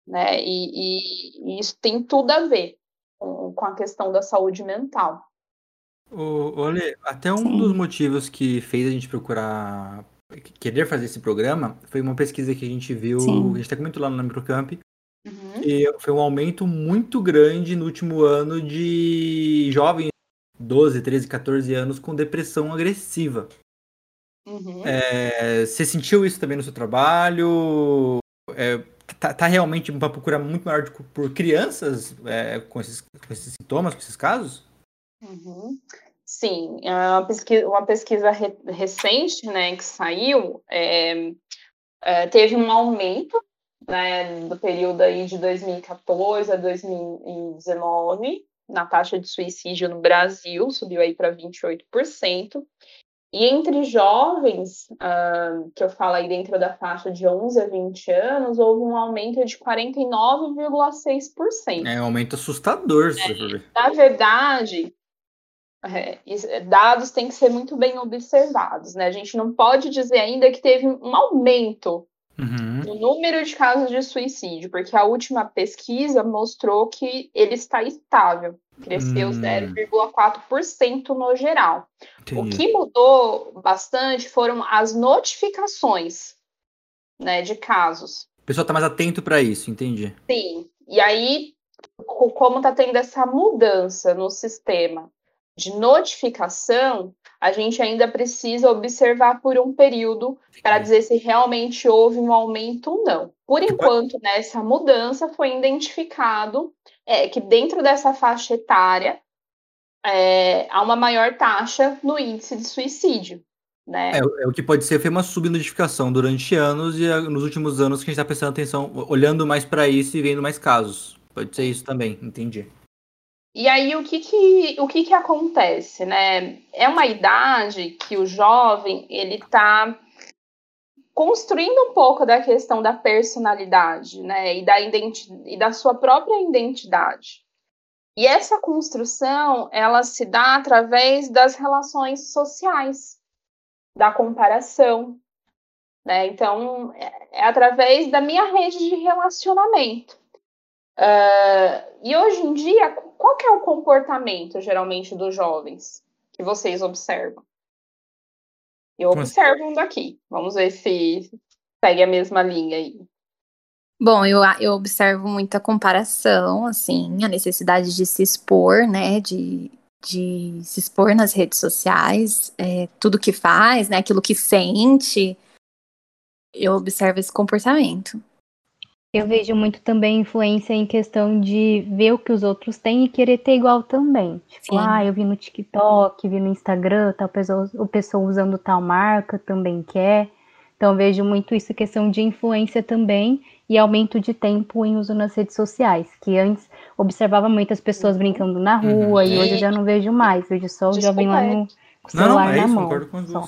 né? E, e, e isso tem tudo a ver com, com, a questão da saúde mental. Olha, até um Sim. dos motivos que fez a gente procurar querer fazer esse programa foi uma pesquisa que a gente viu, Sim. a gente até comentou lá no Microcamp, uhum. e foi um aumento muito grande no último ano de jovens 12, 13, 14 anos com depressão agressiva. Uhum. É, você sentiu isso também no seu trabalho? É, tá, tá, realmente uma procura muito maior de, por crianças é, com, esses, com, esses, sintomas, com esses casos? Uhum. Sim, é uma pesquisa, uma pesquisa re, recente né, que saiu é, é, teve um aumento né, do período aí de 2014 a 2019 na taxa de suicídio no Brasil, subiu aí para 28%. E entre jovens, uh, que eu falo aí dentro da faixa de 11 a 20 anos, houve um aumento de 49,6%. É um aumento assustador, se é. Na verdade, é, dados têm que ser muito bem observados, né? A gente não pode dizer ainda que teve um aumento uhum. no número de casos de suicídio, porque a última pesquisa mostrou que ele está estável. Cresceu hum. 0,4% no geral. Entendi. O que mudou bastante foram as notificações né, de casos. O pessoal está mais atento para isso, entendi. Sim. E aí, como está tendo essa mudança no sistema de notificação, a gente ainda precisa observar por um período para dizer se realmente houve um aumento ou não. Por enquanto, nessa mudança foi identificado é que dentro dessa faixa etária é, há uma maior taxa no índice de suicídio. Né? É, é, o que pode ser foi uma subnotificação durante anos e nos últimos anos que a gente está prestando atenção, olhando mais para isso e vendo mais casos. Pode ser isso também, entendi. E aí o que que, o que que acontece, né? É uma idade que o jovem ele está construindo um pouco da questão da personalidade, né, e da, e da sua própria identidade. E essa construção, ela se dá através das relações sociais, da comparação, né? Então, é, é através da minha rede de relacionamento. Uh, e hoje em dia, qual que é o comportamento, geralmente, dos jovens que vocês observam? Eu Como assim? observo um daqui. Vamos ver se segue a mesma linha aí. Bom, eu, eu observo muita comparação, assim, a necessidade de se expor, né, de, de se expor nas redes sociais, é, tudo que faz, né, aquilo que sente, eu observo esse comportamento. Eu vejo muito também influência em questão de ver o que os outros têm e querer ter igual também. Tipo, Sim. ah, eu vi no TikTok, vi no Instagram, tal pessoa, o pessoa usando tal marca também quer. Então eu vejo muito isso, questão de influência também e aumento de tempo em uso nas redes sociais, que antes observava muitas pessoas brincando na uhum. rua uhum. e hoje eu já não vejo mais, vejo só o jovem lá no com o celular não, é na isso, mão. Concordo com só.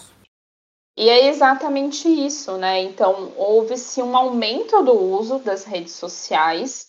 E é exatamente isso, né? Então, houve-se um aumento do uso das redes sociais.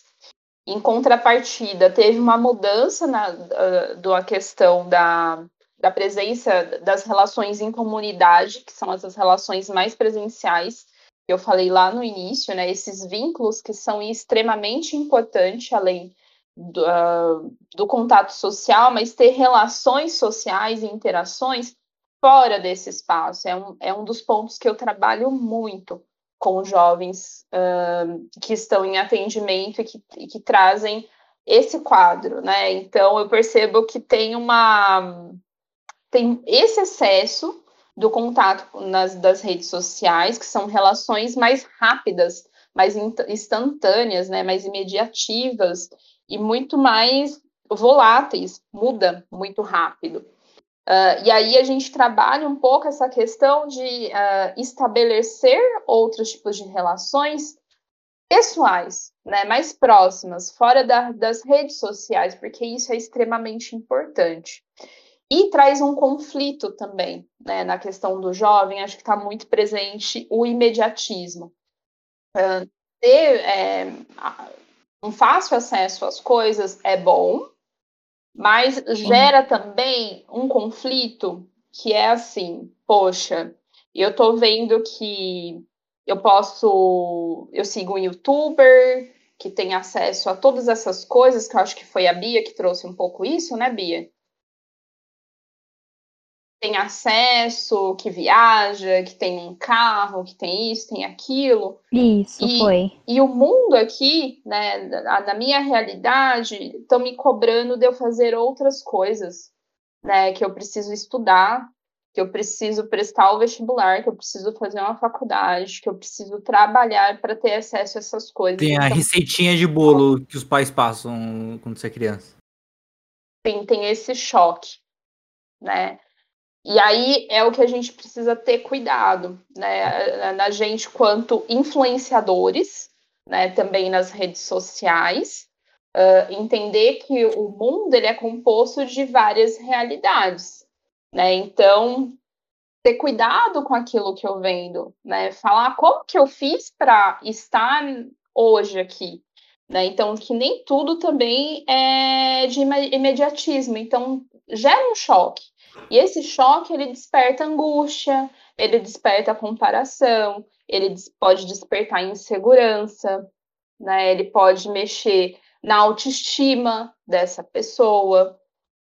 Em contrapartida, teve uma mudança na da, questão da, da presença das relações em comunidade, que são essas relações mais presenciais, que eu falei lá no início, né? Esses vínculos que são extremamente importantes, além do, uh, do contato social, mas ter relações sociais e interações fora desse espaço. É um, é um dos pontos que eu trabalho muito com jovens uh, que estão em atendimento e que, e que trazem esse quadro, né? Então eu percebo que tem uma tem esse excesso do contato nas das redes sociais, que são relações mais rápidas, mais instantâneas, né, mais imediativas e muito mais voláteis, muda muito rápido. Uh, e aí a gente trabalha um pouco essa questão de uh, estabelecer outros tipos de relações pessoais, né, mais próximas, fora da, das redes sociais, porque isso é extremamente importante. E traz um conflito também, né, na questão do jovem, acho que está muito presente o imediatismo. Uh, ter é, um fácil acesso às coisas é bom, mas gera também um conflito que é assim, poxa, eu tô vendo que eu posso, eu sigo um youtuber que tem acesso a todas essas coisas, que eu acho que foi a Bia que trouxe um pouco isso, né, Bia? Tem acesso, que viaja, que tem um carro, que tem isso, tem aquilo. Isso, e, foi. E o mundo aqui, né, na minha realidade, estão me cobrando de eu fazer outras coisas, né, que eu preciso estudar, que eu preciso prestar o vestibular, que eu preciso fazer uma faculdade, que eu preciso trabalhar para ter acesso a essas coisas. Tem a então, receitinha de bolo que os pais passam quando você é criança. Sim, tem esse choque, né? E aí é o que a gente precisa ter cuidado, né? Na gente, quanto influenciadores, né? Também nas redes sociais, uh, entender que o mundo ele é composto de várias realidades, né? Então ter cuidado com aquilo que eu vendo, né? Falar como que eu fiz para estar hoje aqui, né? Então que nem tudo também é de imediatismo, então gera um choque. E esse choque ele desperta angústia, ele desperta comparação, ele pode despertar insegurança, né? Ele pode mexer na autoestima dessa pessoa.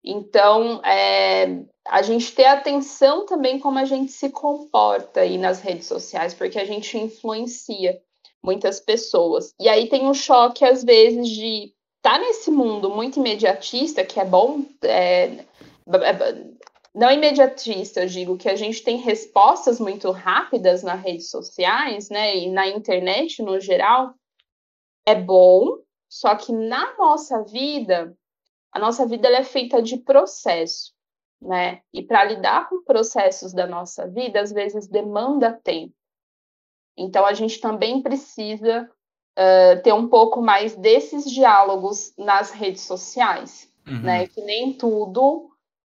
Então, é, a gente ter atenção também como a gente se comporta aí nas redes sociais, porque a gente influencia muitas pessoas. E aí tem um choque, às vezes, de estar tá nesse mundo muito imediatista, que é bom, é, é não imediatista, eu digo que a gente tem respostas muito rápidas nas redes sociais, né, e na internet no geral, é bom, só que na nossa vida, a nossa vida é feita de processo, né? E para lidar com processos da nossa vida, às vezes demanda tempo. Então a gente também precisa uh, ter um pouco mais desses diálogos nas redes sociais, uhum. né? Que nem tudo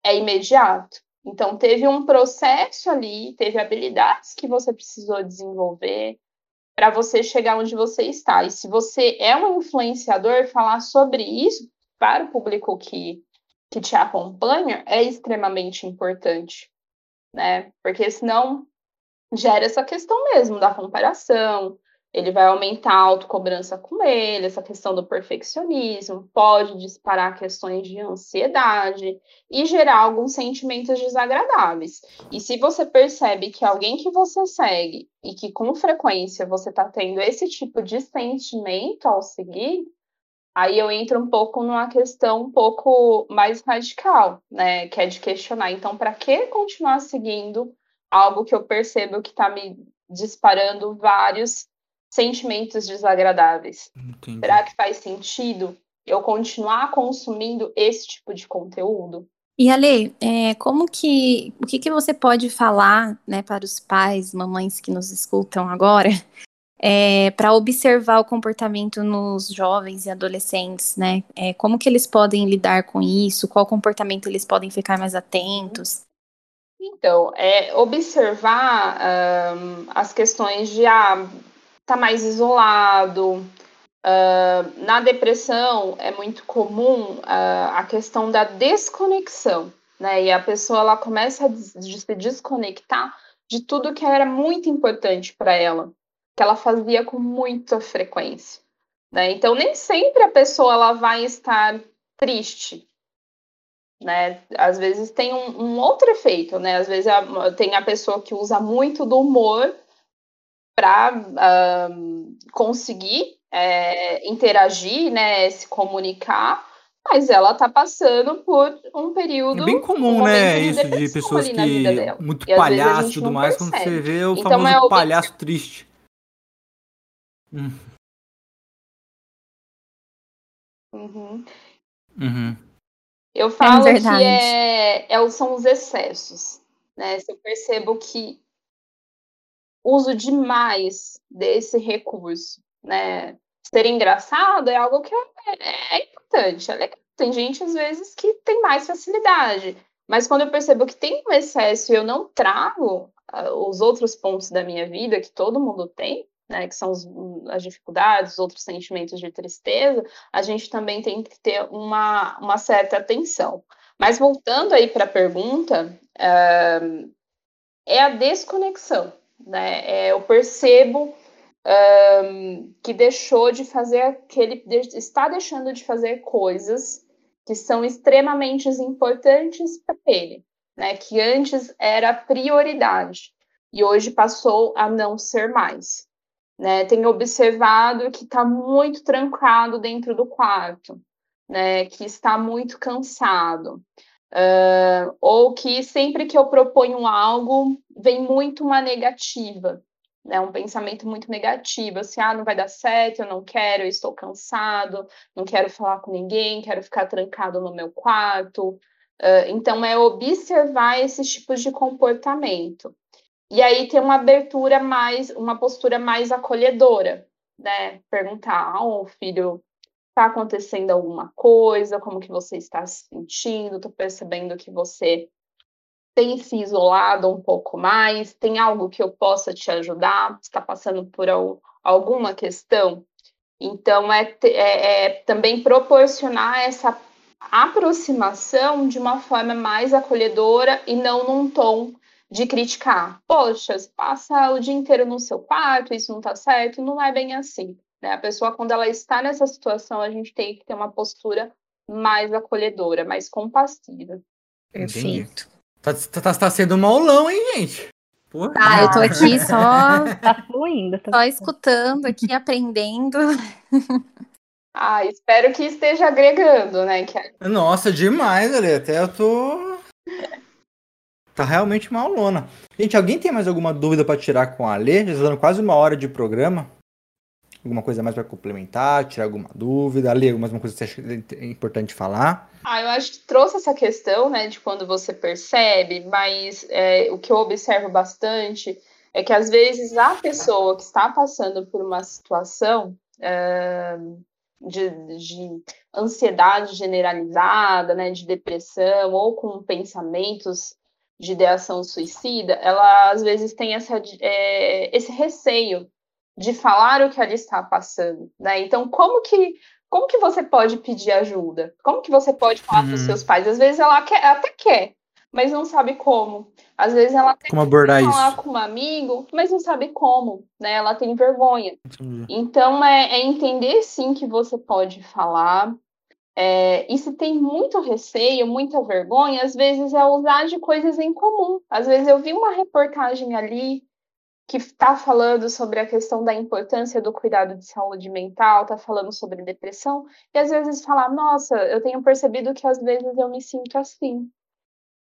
é imediato. Então, teve um processo ali, teve habilidades que você precisou desenvolver para você chegar onde você está. E se você é um influenciador, falar sobre isso para o público que, que te acompanha é extremamente importante, né? Porque senão gera essa questão mesmo da comparação, ele vai aumentar a autocobrança com ele, essa questão do perfeccionismo, pode disparar questões de ansiedade e gerar alguns sentimentos desagradáveis. E se você percebe que alguém que você segue e que com frequência você está tendo esse tipo de sentimento ao seguir, aí eu entro um pouco numa questão um pouco mais radical, né? Que é de questionar. Então, para que continuar seguindo algo que eu percebo que está me disparando vários sentimentos desagradáveis. Entendi. Será que faz sentido eu continuar consumindo esse tipo de conteúdo? E Ale, é, como que o que, que você pode falar, né, para os pais, mamães que nos escutam agora, é, para observar o comportamento nos jovens e adolescentes, né? É, como que eles podem lidar com isso? Qual comportamento eles podem ficar mais atentos? Então, é observar um, as questões de ah, está mais isolado. Uh, na depressão é muito comum uh, a questão da desconexão, né? E a pessoa ela começa a se desconectar de tudo que era muito importante para ela, que ela fazia com muita frequência, né? Então nem sempre a pessoa ela vai estar triste, né? Às vezes tem um, um outro efeito, né? Às vezes a, tem a pessoa que usa muito do humor para um, conseguir é, interagir, né? Se comunicar, mas ela está passando por um período. É bem comum, um né? Isso de pessoas que. Muito e palhaço e tudo mais, quando você vê o então, famoso é palhaço triste. Hum. Uhum. Uhum. Eu falo é que é, é, são os excessos. Né? Se eu percebo que uso demais desse recurso, né? Ser engraçado é algo que é, é importante, é legal. Tem gente, às vezes, que tem mais facilidade. Mas quando eu percebo que tem um excesso e eu não trago uh, os outros pontos da minha vida, que todo mundo tem, né, que são os, as dificuldades, outros sentimentos de tristeza, a gente também tem que ter uma, uma certa atenção. Mas voltando aí para a pergunta, uh, é a desconexão. Né? É, eu percebo um, que deixou de fazer aquele. está deixando de fazer coisas que são extremamente importantes para ele, né? Que antes era prioridade e hoje passou a não ser mais. Né? Tenho observado que está muito trancado dentro do quarto, né? Que está muito cansado. Uh, ou que sempre que eu proponho algo, vem muito uma negativa, né, um pensamento muito negativo, assim, ah, não vai dar certo, eu não quero, eu estou cansado, não quero falar com ninguém, quero ficar trancado no meu quarto. Uh, então, é observar esses tipos de comportamento. E aí ter uma abertura mais, uma postura mais acolhedora, né? Perguntar, oh, filho, está acontecendo alguma coisa? Como que você está se sentindo? Estou percebendo que você tem se isolado um pouco mais? Tem algo que eu possa te ajudar? Está passando por alguma questão? Então, é, é, é, também proporcionar essa aproximação de uma forma mais acolhedora e não num tom de criticar. Poxa, passa o dia inteiro no seu quarto, isso não está certo, não é bem assim. Né? A pessoa, quando ela está nessa situação, a gente tem que ter uma postura mais acolhedora, mais compassiva. Perfeito. Tá, tá, tá sendo um aulão, hein, gente? Porra. Ah, eu tô aqui só. tá fluindo. Tá só escutando aqui, aprendendo. Ah, espero que esteja agregando, né? Que... Nossa, demais, ali. Até eu tô. Tá realmente uma aulona. Gente, alguém tem mais alguma dúvida para tirar com a Lê? Já tá dando quase uma hora de programa. Alguma coisa mais para complementar, tirar alguma dúvida? Ale, alguma coisa que você acha importante falar? Ah, eu acho que trouxe essa questão, né, de quando você percebe, mas é, o que eu observo bastante é que às vezes a pessoa que está passando por uma situação é, de, de, ansiedade generalizada, né, de depressão ou com pensamentos de ideação suicida, ela às vezes tem essa, é, esse receio de falar o que ela está passando, né? Então, como que como que você pode pedir ajuda? Como que você pode falar uhum. para os seus pais? Às vezes ela quer, até quer, mas não sabe como. Às vezes ela quer abordar falar isso? com um amigo, mas não sabe como, né? Ela tem vergonha. Entendi. Então é, é, entender sim que você pode falar. É, e se tem muito receio, muita vergonha, às vezes é usar de coisas em comum. Às vezes eu vi uma reportagem ali que está falando sobre a questão da importância do cuidado de saúde mental, está falando sobre depressão, e às vezes falar, nossa, eu tenho percebido que às vezes eu me sinto assim.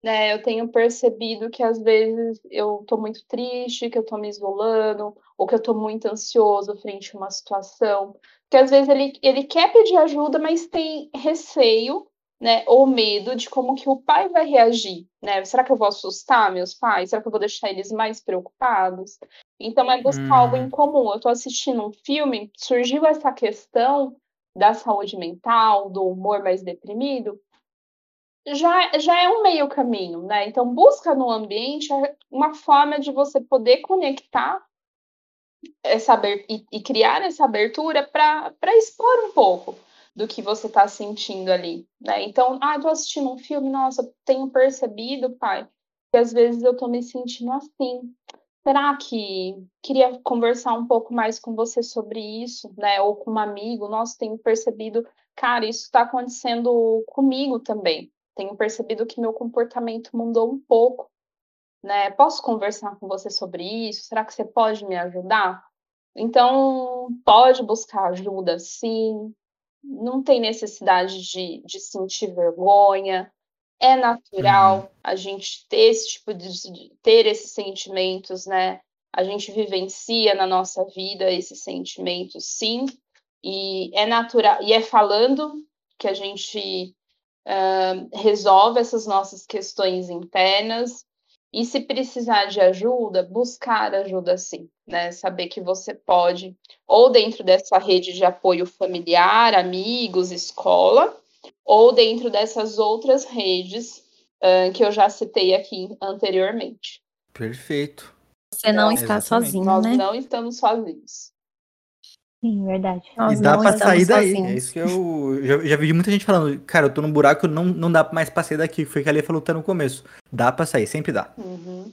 Né, eu tenho percebido que às vezes eu estou muito triste, que eu estou me isolando, ou que eu estou muito ansioso frente a uma situação. Porque às vezes ele, ele quer pedir ajuda, mas tem receio né, ou medo de como que o pai vai reagir, né? Será que eu vou assustar meus pais? Será que eu vou deixar eles mais preocupados? Então é buscar hum. algo em comum. Eu estou assistindo um filme, surgiu essa questão da saúde mental, do humor mais deprimido, já, já é um meio caminho, né? Então busca no ambiente uma forma de você poder conectar essa e, e criar essa abertura para expor um pouco do que você está sentindo ali, né? Então, ah, tô assistindo um filme, nossa, tenho percebido, pai, que às vezes eu tô me sentindo assim. Será que queria conversar um pouco mais com você sobre isso, né? Ou com um amigo, nossa, tenho percebido, cara, isso está acontecendo comigo também. tenho percebido que meu comportamento mudou um pouco, né? Posso conversar com você sobre isso? Será que você pode me ajudar? Então, pode buscar ajuda, sim. Não tem necessidade de, de sentir vergonha. É natural uhum. a gente ter esse tipo de ter esses sentimentos, né? A gente vivencia na nossa vida esses sentimentos, sim. E é natural, e é falando que a gente uh, resolve essas nossas questões internas. E se precisar de ajuda, buscar ajuda sim, né? Saber que você pode, ou dentro dessa rede de apoio familiar, amigos, escola, ou dentro dessas outras redes uh, que eu já citei aqui anteriormente. Perfeito. Você não é, está exatamente. sozinho, Nós né? Nós não estamos sozinhos. Sim, verdade. Nós e dá pra sair daí. Sozinhos. É isso que eu já, já vi muita gente falando, cara, eu tô num buraco, não, não dá mais pra sair daqui. Foi o que a Lia falou até no começo. Dá pra sair, sempre dá. Uhum.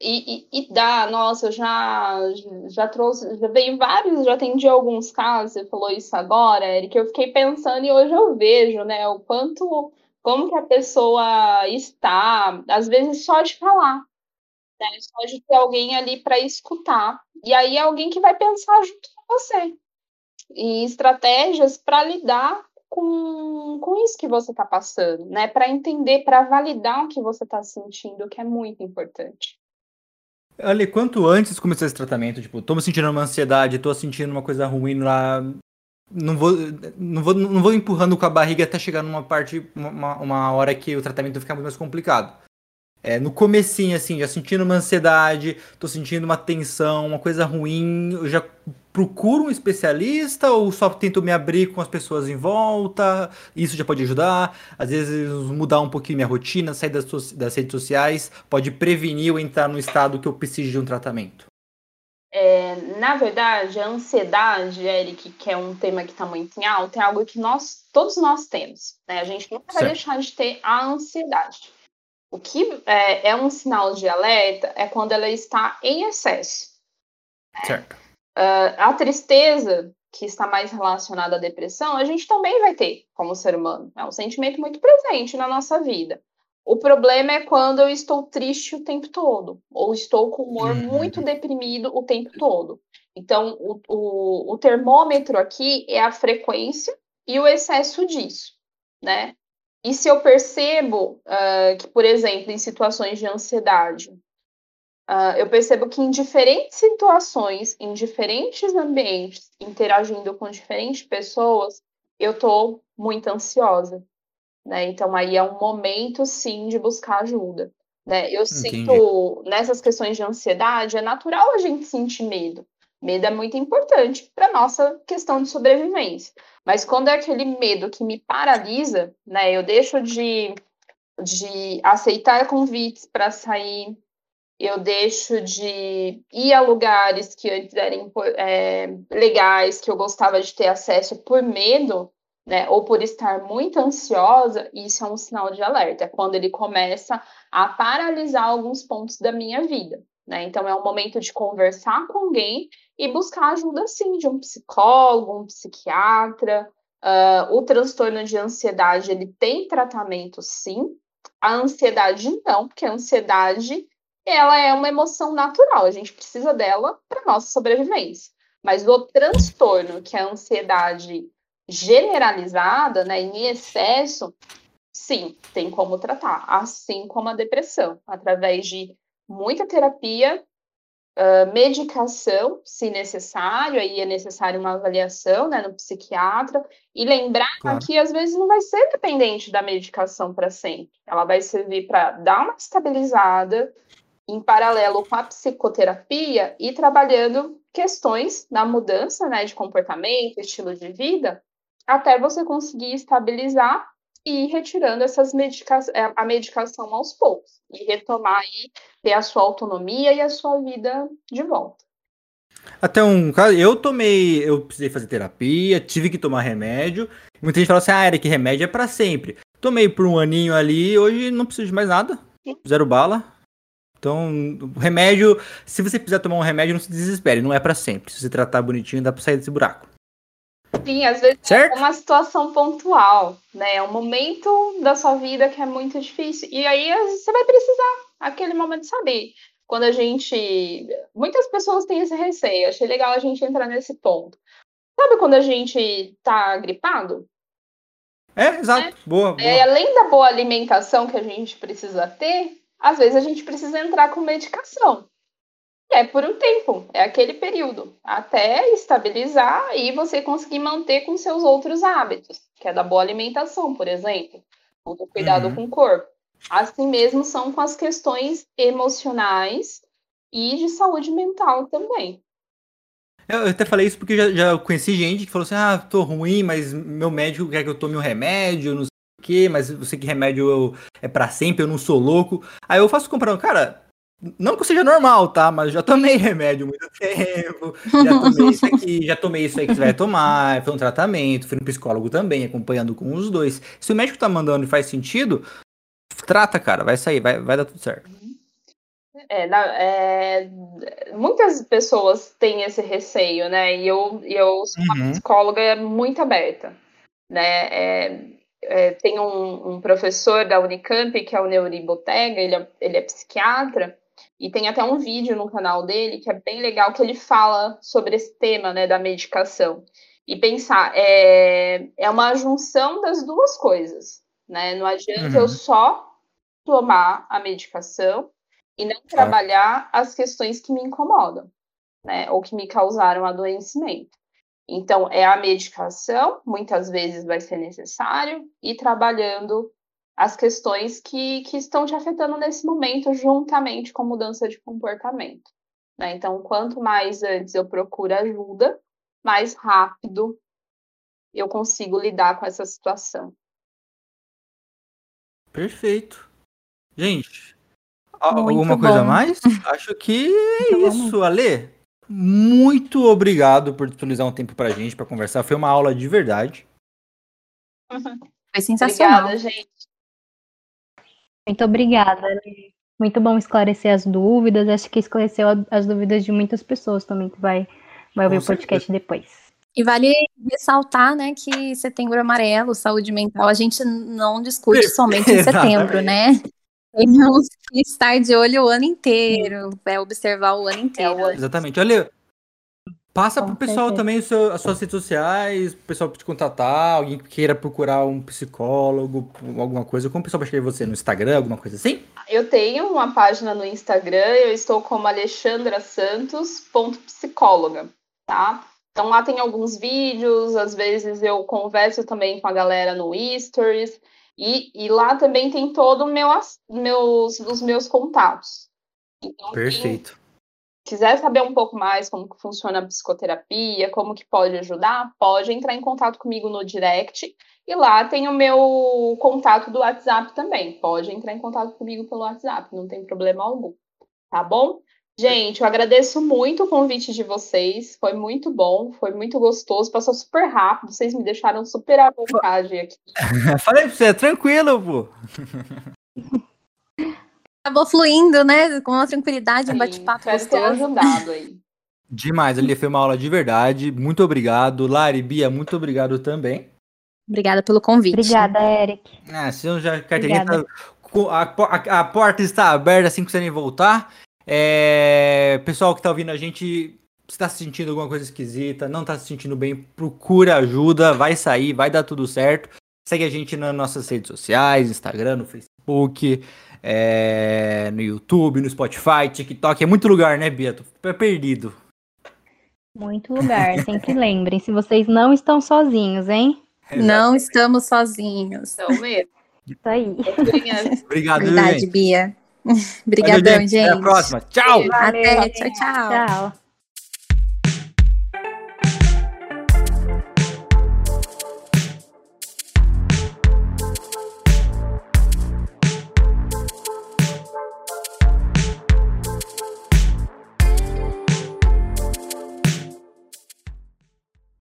E, e, e, dá, nossa, eu já, já trouxe, já veio vários, já atendi alguns casos, você falou isso agora, Eric, eu fiquei pensando e hoje eu vejo, né, o quanto, como que a pessoa está, às vezes só de falar, né, só de ter alguém ali para escutar, e aí é alguém que vai pensar junto você. E estratégias para lidar com, com isso que você está passando, né? Para entender, para validar o que você está sentindo, que é muito importante. Ali, quanto antes começar esse tratamento, tipo, tô me sentindo uma ansiedade, tô sentindo uma coisa ruim lá, não vou, não vou, não vou empurrando com a barriga até chegar numa parte, uma, uma hora que o tratamento fica muito mais complicado. É, no comecinho, assim, já sentindo uma ansiedade, tô sentindo uma tensão, uma coisa ruim, eu já procuro um especialista ou só tento me abrir com as pessoas em volta? Isso já pode ajudar. Às vezes mudar um pouquinho minha rotina, sair das, das redes sociais, pode prevenir eu entrar no estado que eu preciso de um tratamento. É, na verdade, a ansiedade, Eric, que é um tema que está muito em alta, é algo que nós, todos nós temos. Né? A gente nunca vai deixar de ter a ansiedade. O que é, é, um sinal de alerta é quando ela está em excesso. Certo. Uh, a tristeza, que está mais relacionada à depressão, a gente também vai ter como ser humano. É um sentimento muito presente na nossa vida. O problema é quando eu estou triste o tempo todo, ou estou com o humor uhum. muito deprimido o tempo todo. Então, o, o, o termômetro aqui é a frequência e o excesso disso, né? E se eu percebo uh, que, por exemplo, em situações de ansiedade, uh, eu percebo que em diferentes situações, em diferentes ambientes, interagindo com diferentes pessoas, eu estou muito ansiosa. Né? Então, aí é um momento, sim, de buscar ajuda. Né? Eu Entendi. sinto, nessas questões de ansiedade, é natural a gente sentir medo. Medo é muito importante para nossa questão de sobrevivência. Mas quando é aquele medo que me paralisa, né? Eu deixo de, de aceitar convites para sair, eu deixo de ir a lugares que antes eram é, legais, que eu gostava de ter acesso por medo, né? Ou por estar muito ansiosa, isso é um sinal de alerta. É quando ele começa a paralisar alguns pontos da minha vida. Né? Então, é um momento de conversar com alguém e buscar ajuda, sim, de um psicólogo, um psiquiatra. Uh, o transtorno de ansiedade, ele tem tratamento, sim. A ansiedade, não, porque a ansiedade, ela é uma emoção natural. A gente precisa dela para nossa sobrevivência. Mas o transtorno, que é a ansiedade generalizada, né, em excesso, sim, tem como tratar, assim como a depressão, através de muita terapia, uh, medicação, se necessário, aí é necessário uma avaliação né, no psiquiatra, e lembrar claro. que às vezes não vai ser dependente da medicação para sempre. Ela vai servir para dar uma estabilizada, em paralelo com a psicoterapia e trabalhando questões na mudança né, de comportamento, estilo de vida, até você conseguir estabilizar e ir retirando essas medica é, a medicação aos poucos e retomar aí, ter a sua autonomia e a sua vida de volta. Até um caso, eu tomei, eu precisei fazer terapia, tive que tomar remédio. Muita gente fala assim: ah, Eric, remédio é para sempre. Tomei por um aninho ali, hoje não preciso de mais nada. Zero bala. Então, remédio, se você precisar tomar um remédio, não se desespere, não é para sempre. Se você tratar bonitinho, dá pra sair desse buraco. Sim, às vezes Certo? é uma situação pontual, né? É um momento da sua vida que é muito difícil. E aí você vai precisar aquele momento saber. Quando a gente. Muitas pessoas têm esse receio. Achei legal a gente entrar nesse ponto. Sabe quando a gente tá gripado? É, exato. Boa, boa. É, além da boa alimentação que a gente precisa ter, às vezes a gente precisa entrar com medicação. É por um tempo, é aquele período, até estabilizar e você conseguir manter com seus outros hábitos, que é da boa alimentação, por exemplo, ou do cuidado Uhum. com o corpo. Assim mesmo são com as questões emocionais e de saúde mental também. Eu até falei isso porque já, já conheci gente que falou assim: ah, tô ruim, mas meu médico quer que eu tome um remédio, não sei o quê, mas eu sei que remédio eu- é pra sempre, eu não sou louco. Aí eu faço comprar, cara, não que eu seja normal, tá? Mas já tomei remédio há muito tempo, já tomei isso aqui, já tomei isso aí que você vai tomar, foi um tratamento, fui no psicólogo também, acompanhando com os dois. Se o médico tá mandando e faz sentido, trata, cara, vai sair, vai, vai dar tudo certo. É, na- é, muitas pessoas têm esse receio, né? E eu, eu sou uma Uhum. psicóloga muito aberta, né? É, é, tem um, um professor da Unicamp, que é o Neuri Botega, ele é, ele é psiquiatra, e tem até um vídeo no canal dele que é bem legal, que ele fala sobre esse tema, né, da medicação. E pensar, é, é uma junção das duas coisas, né? Não adianta Uhum. eu só tomar a medicação e não trabalhar as questões que me incomodam, né? Ou que me causaram adoecimento. Então, é a medicação, muitas vezes vai ser necessário, e trabalhando as questões que, que estão te afetando nesse momento, juntamente com mudança de comportamento. né? Então, quanto mais antes eu procuro ajuda, mais rápido eu consigo lidar com essa situação. Perfeito. Gente, Muito alguma coisa a bom. mais? Acho que é isso, Ale. Muito obrigado por disponibilizar um tempo pra gente, pra conversar. Foi uma aula de verdade. Foi sensacional. Obrigada, gente. Muito obrigada. Lê. Muito bom esclarecer as dúvidas. Acho que esclareceu as dúvidas de muitas pessoas também que vai, vai ouvir Com o podcast depois. E vale ressaltar, né, que setembro amarelo, saúde mental, a gente não discute somente em setembro, né? Temos que estar de olho o ano inteiro, é observar o ano inteiro. ano. Exatamente. Olha, passa Com pro pessoal certeza. também o seu- as suas redes sociais, o pessoal te contatar, alguém que queira procurar um psicólogo, alguma coisa. Como o pessoal vai escrever você no Instagram, alguma coisa assim? Eu tenho uma página no Instagram, eu estou como alexandrasantos.psicóloga, tá? Então lá tem alguns vídeos, às vezes eu converso também com a galera no Stories, e, e lá também tem todo o meu, meus, os meus contatos. Então, quem Perfeito. Quiser saber um pouco mais como que funciona a psicoterapia, como que pode ajudar, pode entrar em contato comigo no direct. E lá tem o meu contato do WhatsApp também. Pode entrar em contato comigo pelo WhatsApp, não tem problema algum. Tá bom? Gente, eu agradeço muito o convite de vocês. Foi muito bom, foi muito gostoso, passou super rápido. Vocês me deixaram super à vontade aqui. Falei pra você, é tranquilo, pô. Acabou fluindo, né, com uma tranquilidade, um bate-papo Espero ter gostoso. ajudado aí. Demais, ali foi uma aula de verdade. Muito obrigado. Lari, Bia, muito obrigado também. Obrigada pelo convite. Obrigada, Eric. Ah, se já a carteirinha tá, a, a- a porta está aberta assim que vocês voltar. É, pessoal que tá ouvindo a gente, se tá se sentindo alguma coisa esquisita, não tá se sentindo bem, procura ajuda, vai sair, vai dar tudo certo. Segue a gente nas nossas redes sociais, Instagram, no Facebook, é, no YouTube, no Spotify, TikTok, é muito lugar, né, Bia? Tô perdido. Muito lugar. Sempre lembrem, se vocês não estão sozinhos, hein? Não estamos sozinhos. Então, mesmo. Isso aí. Obrigado, viu, Verdade, gente. Bia. Valeu, Obrigadão, gente. Até a próxima. Tchau! Até, tchau, tchau. Tchau.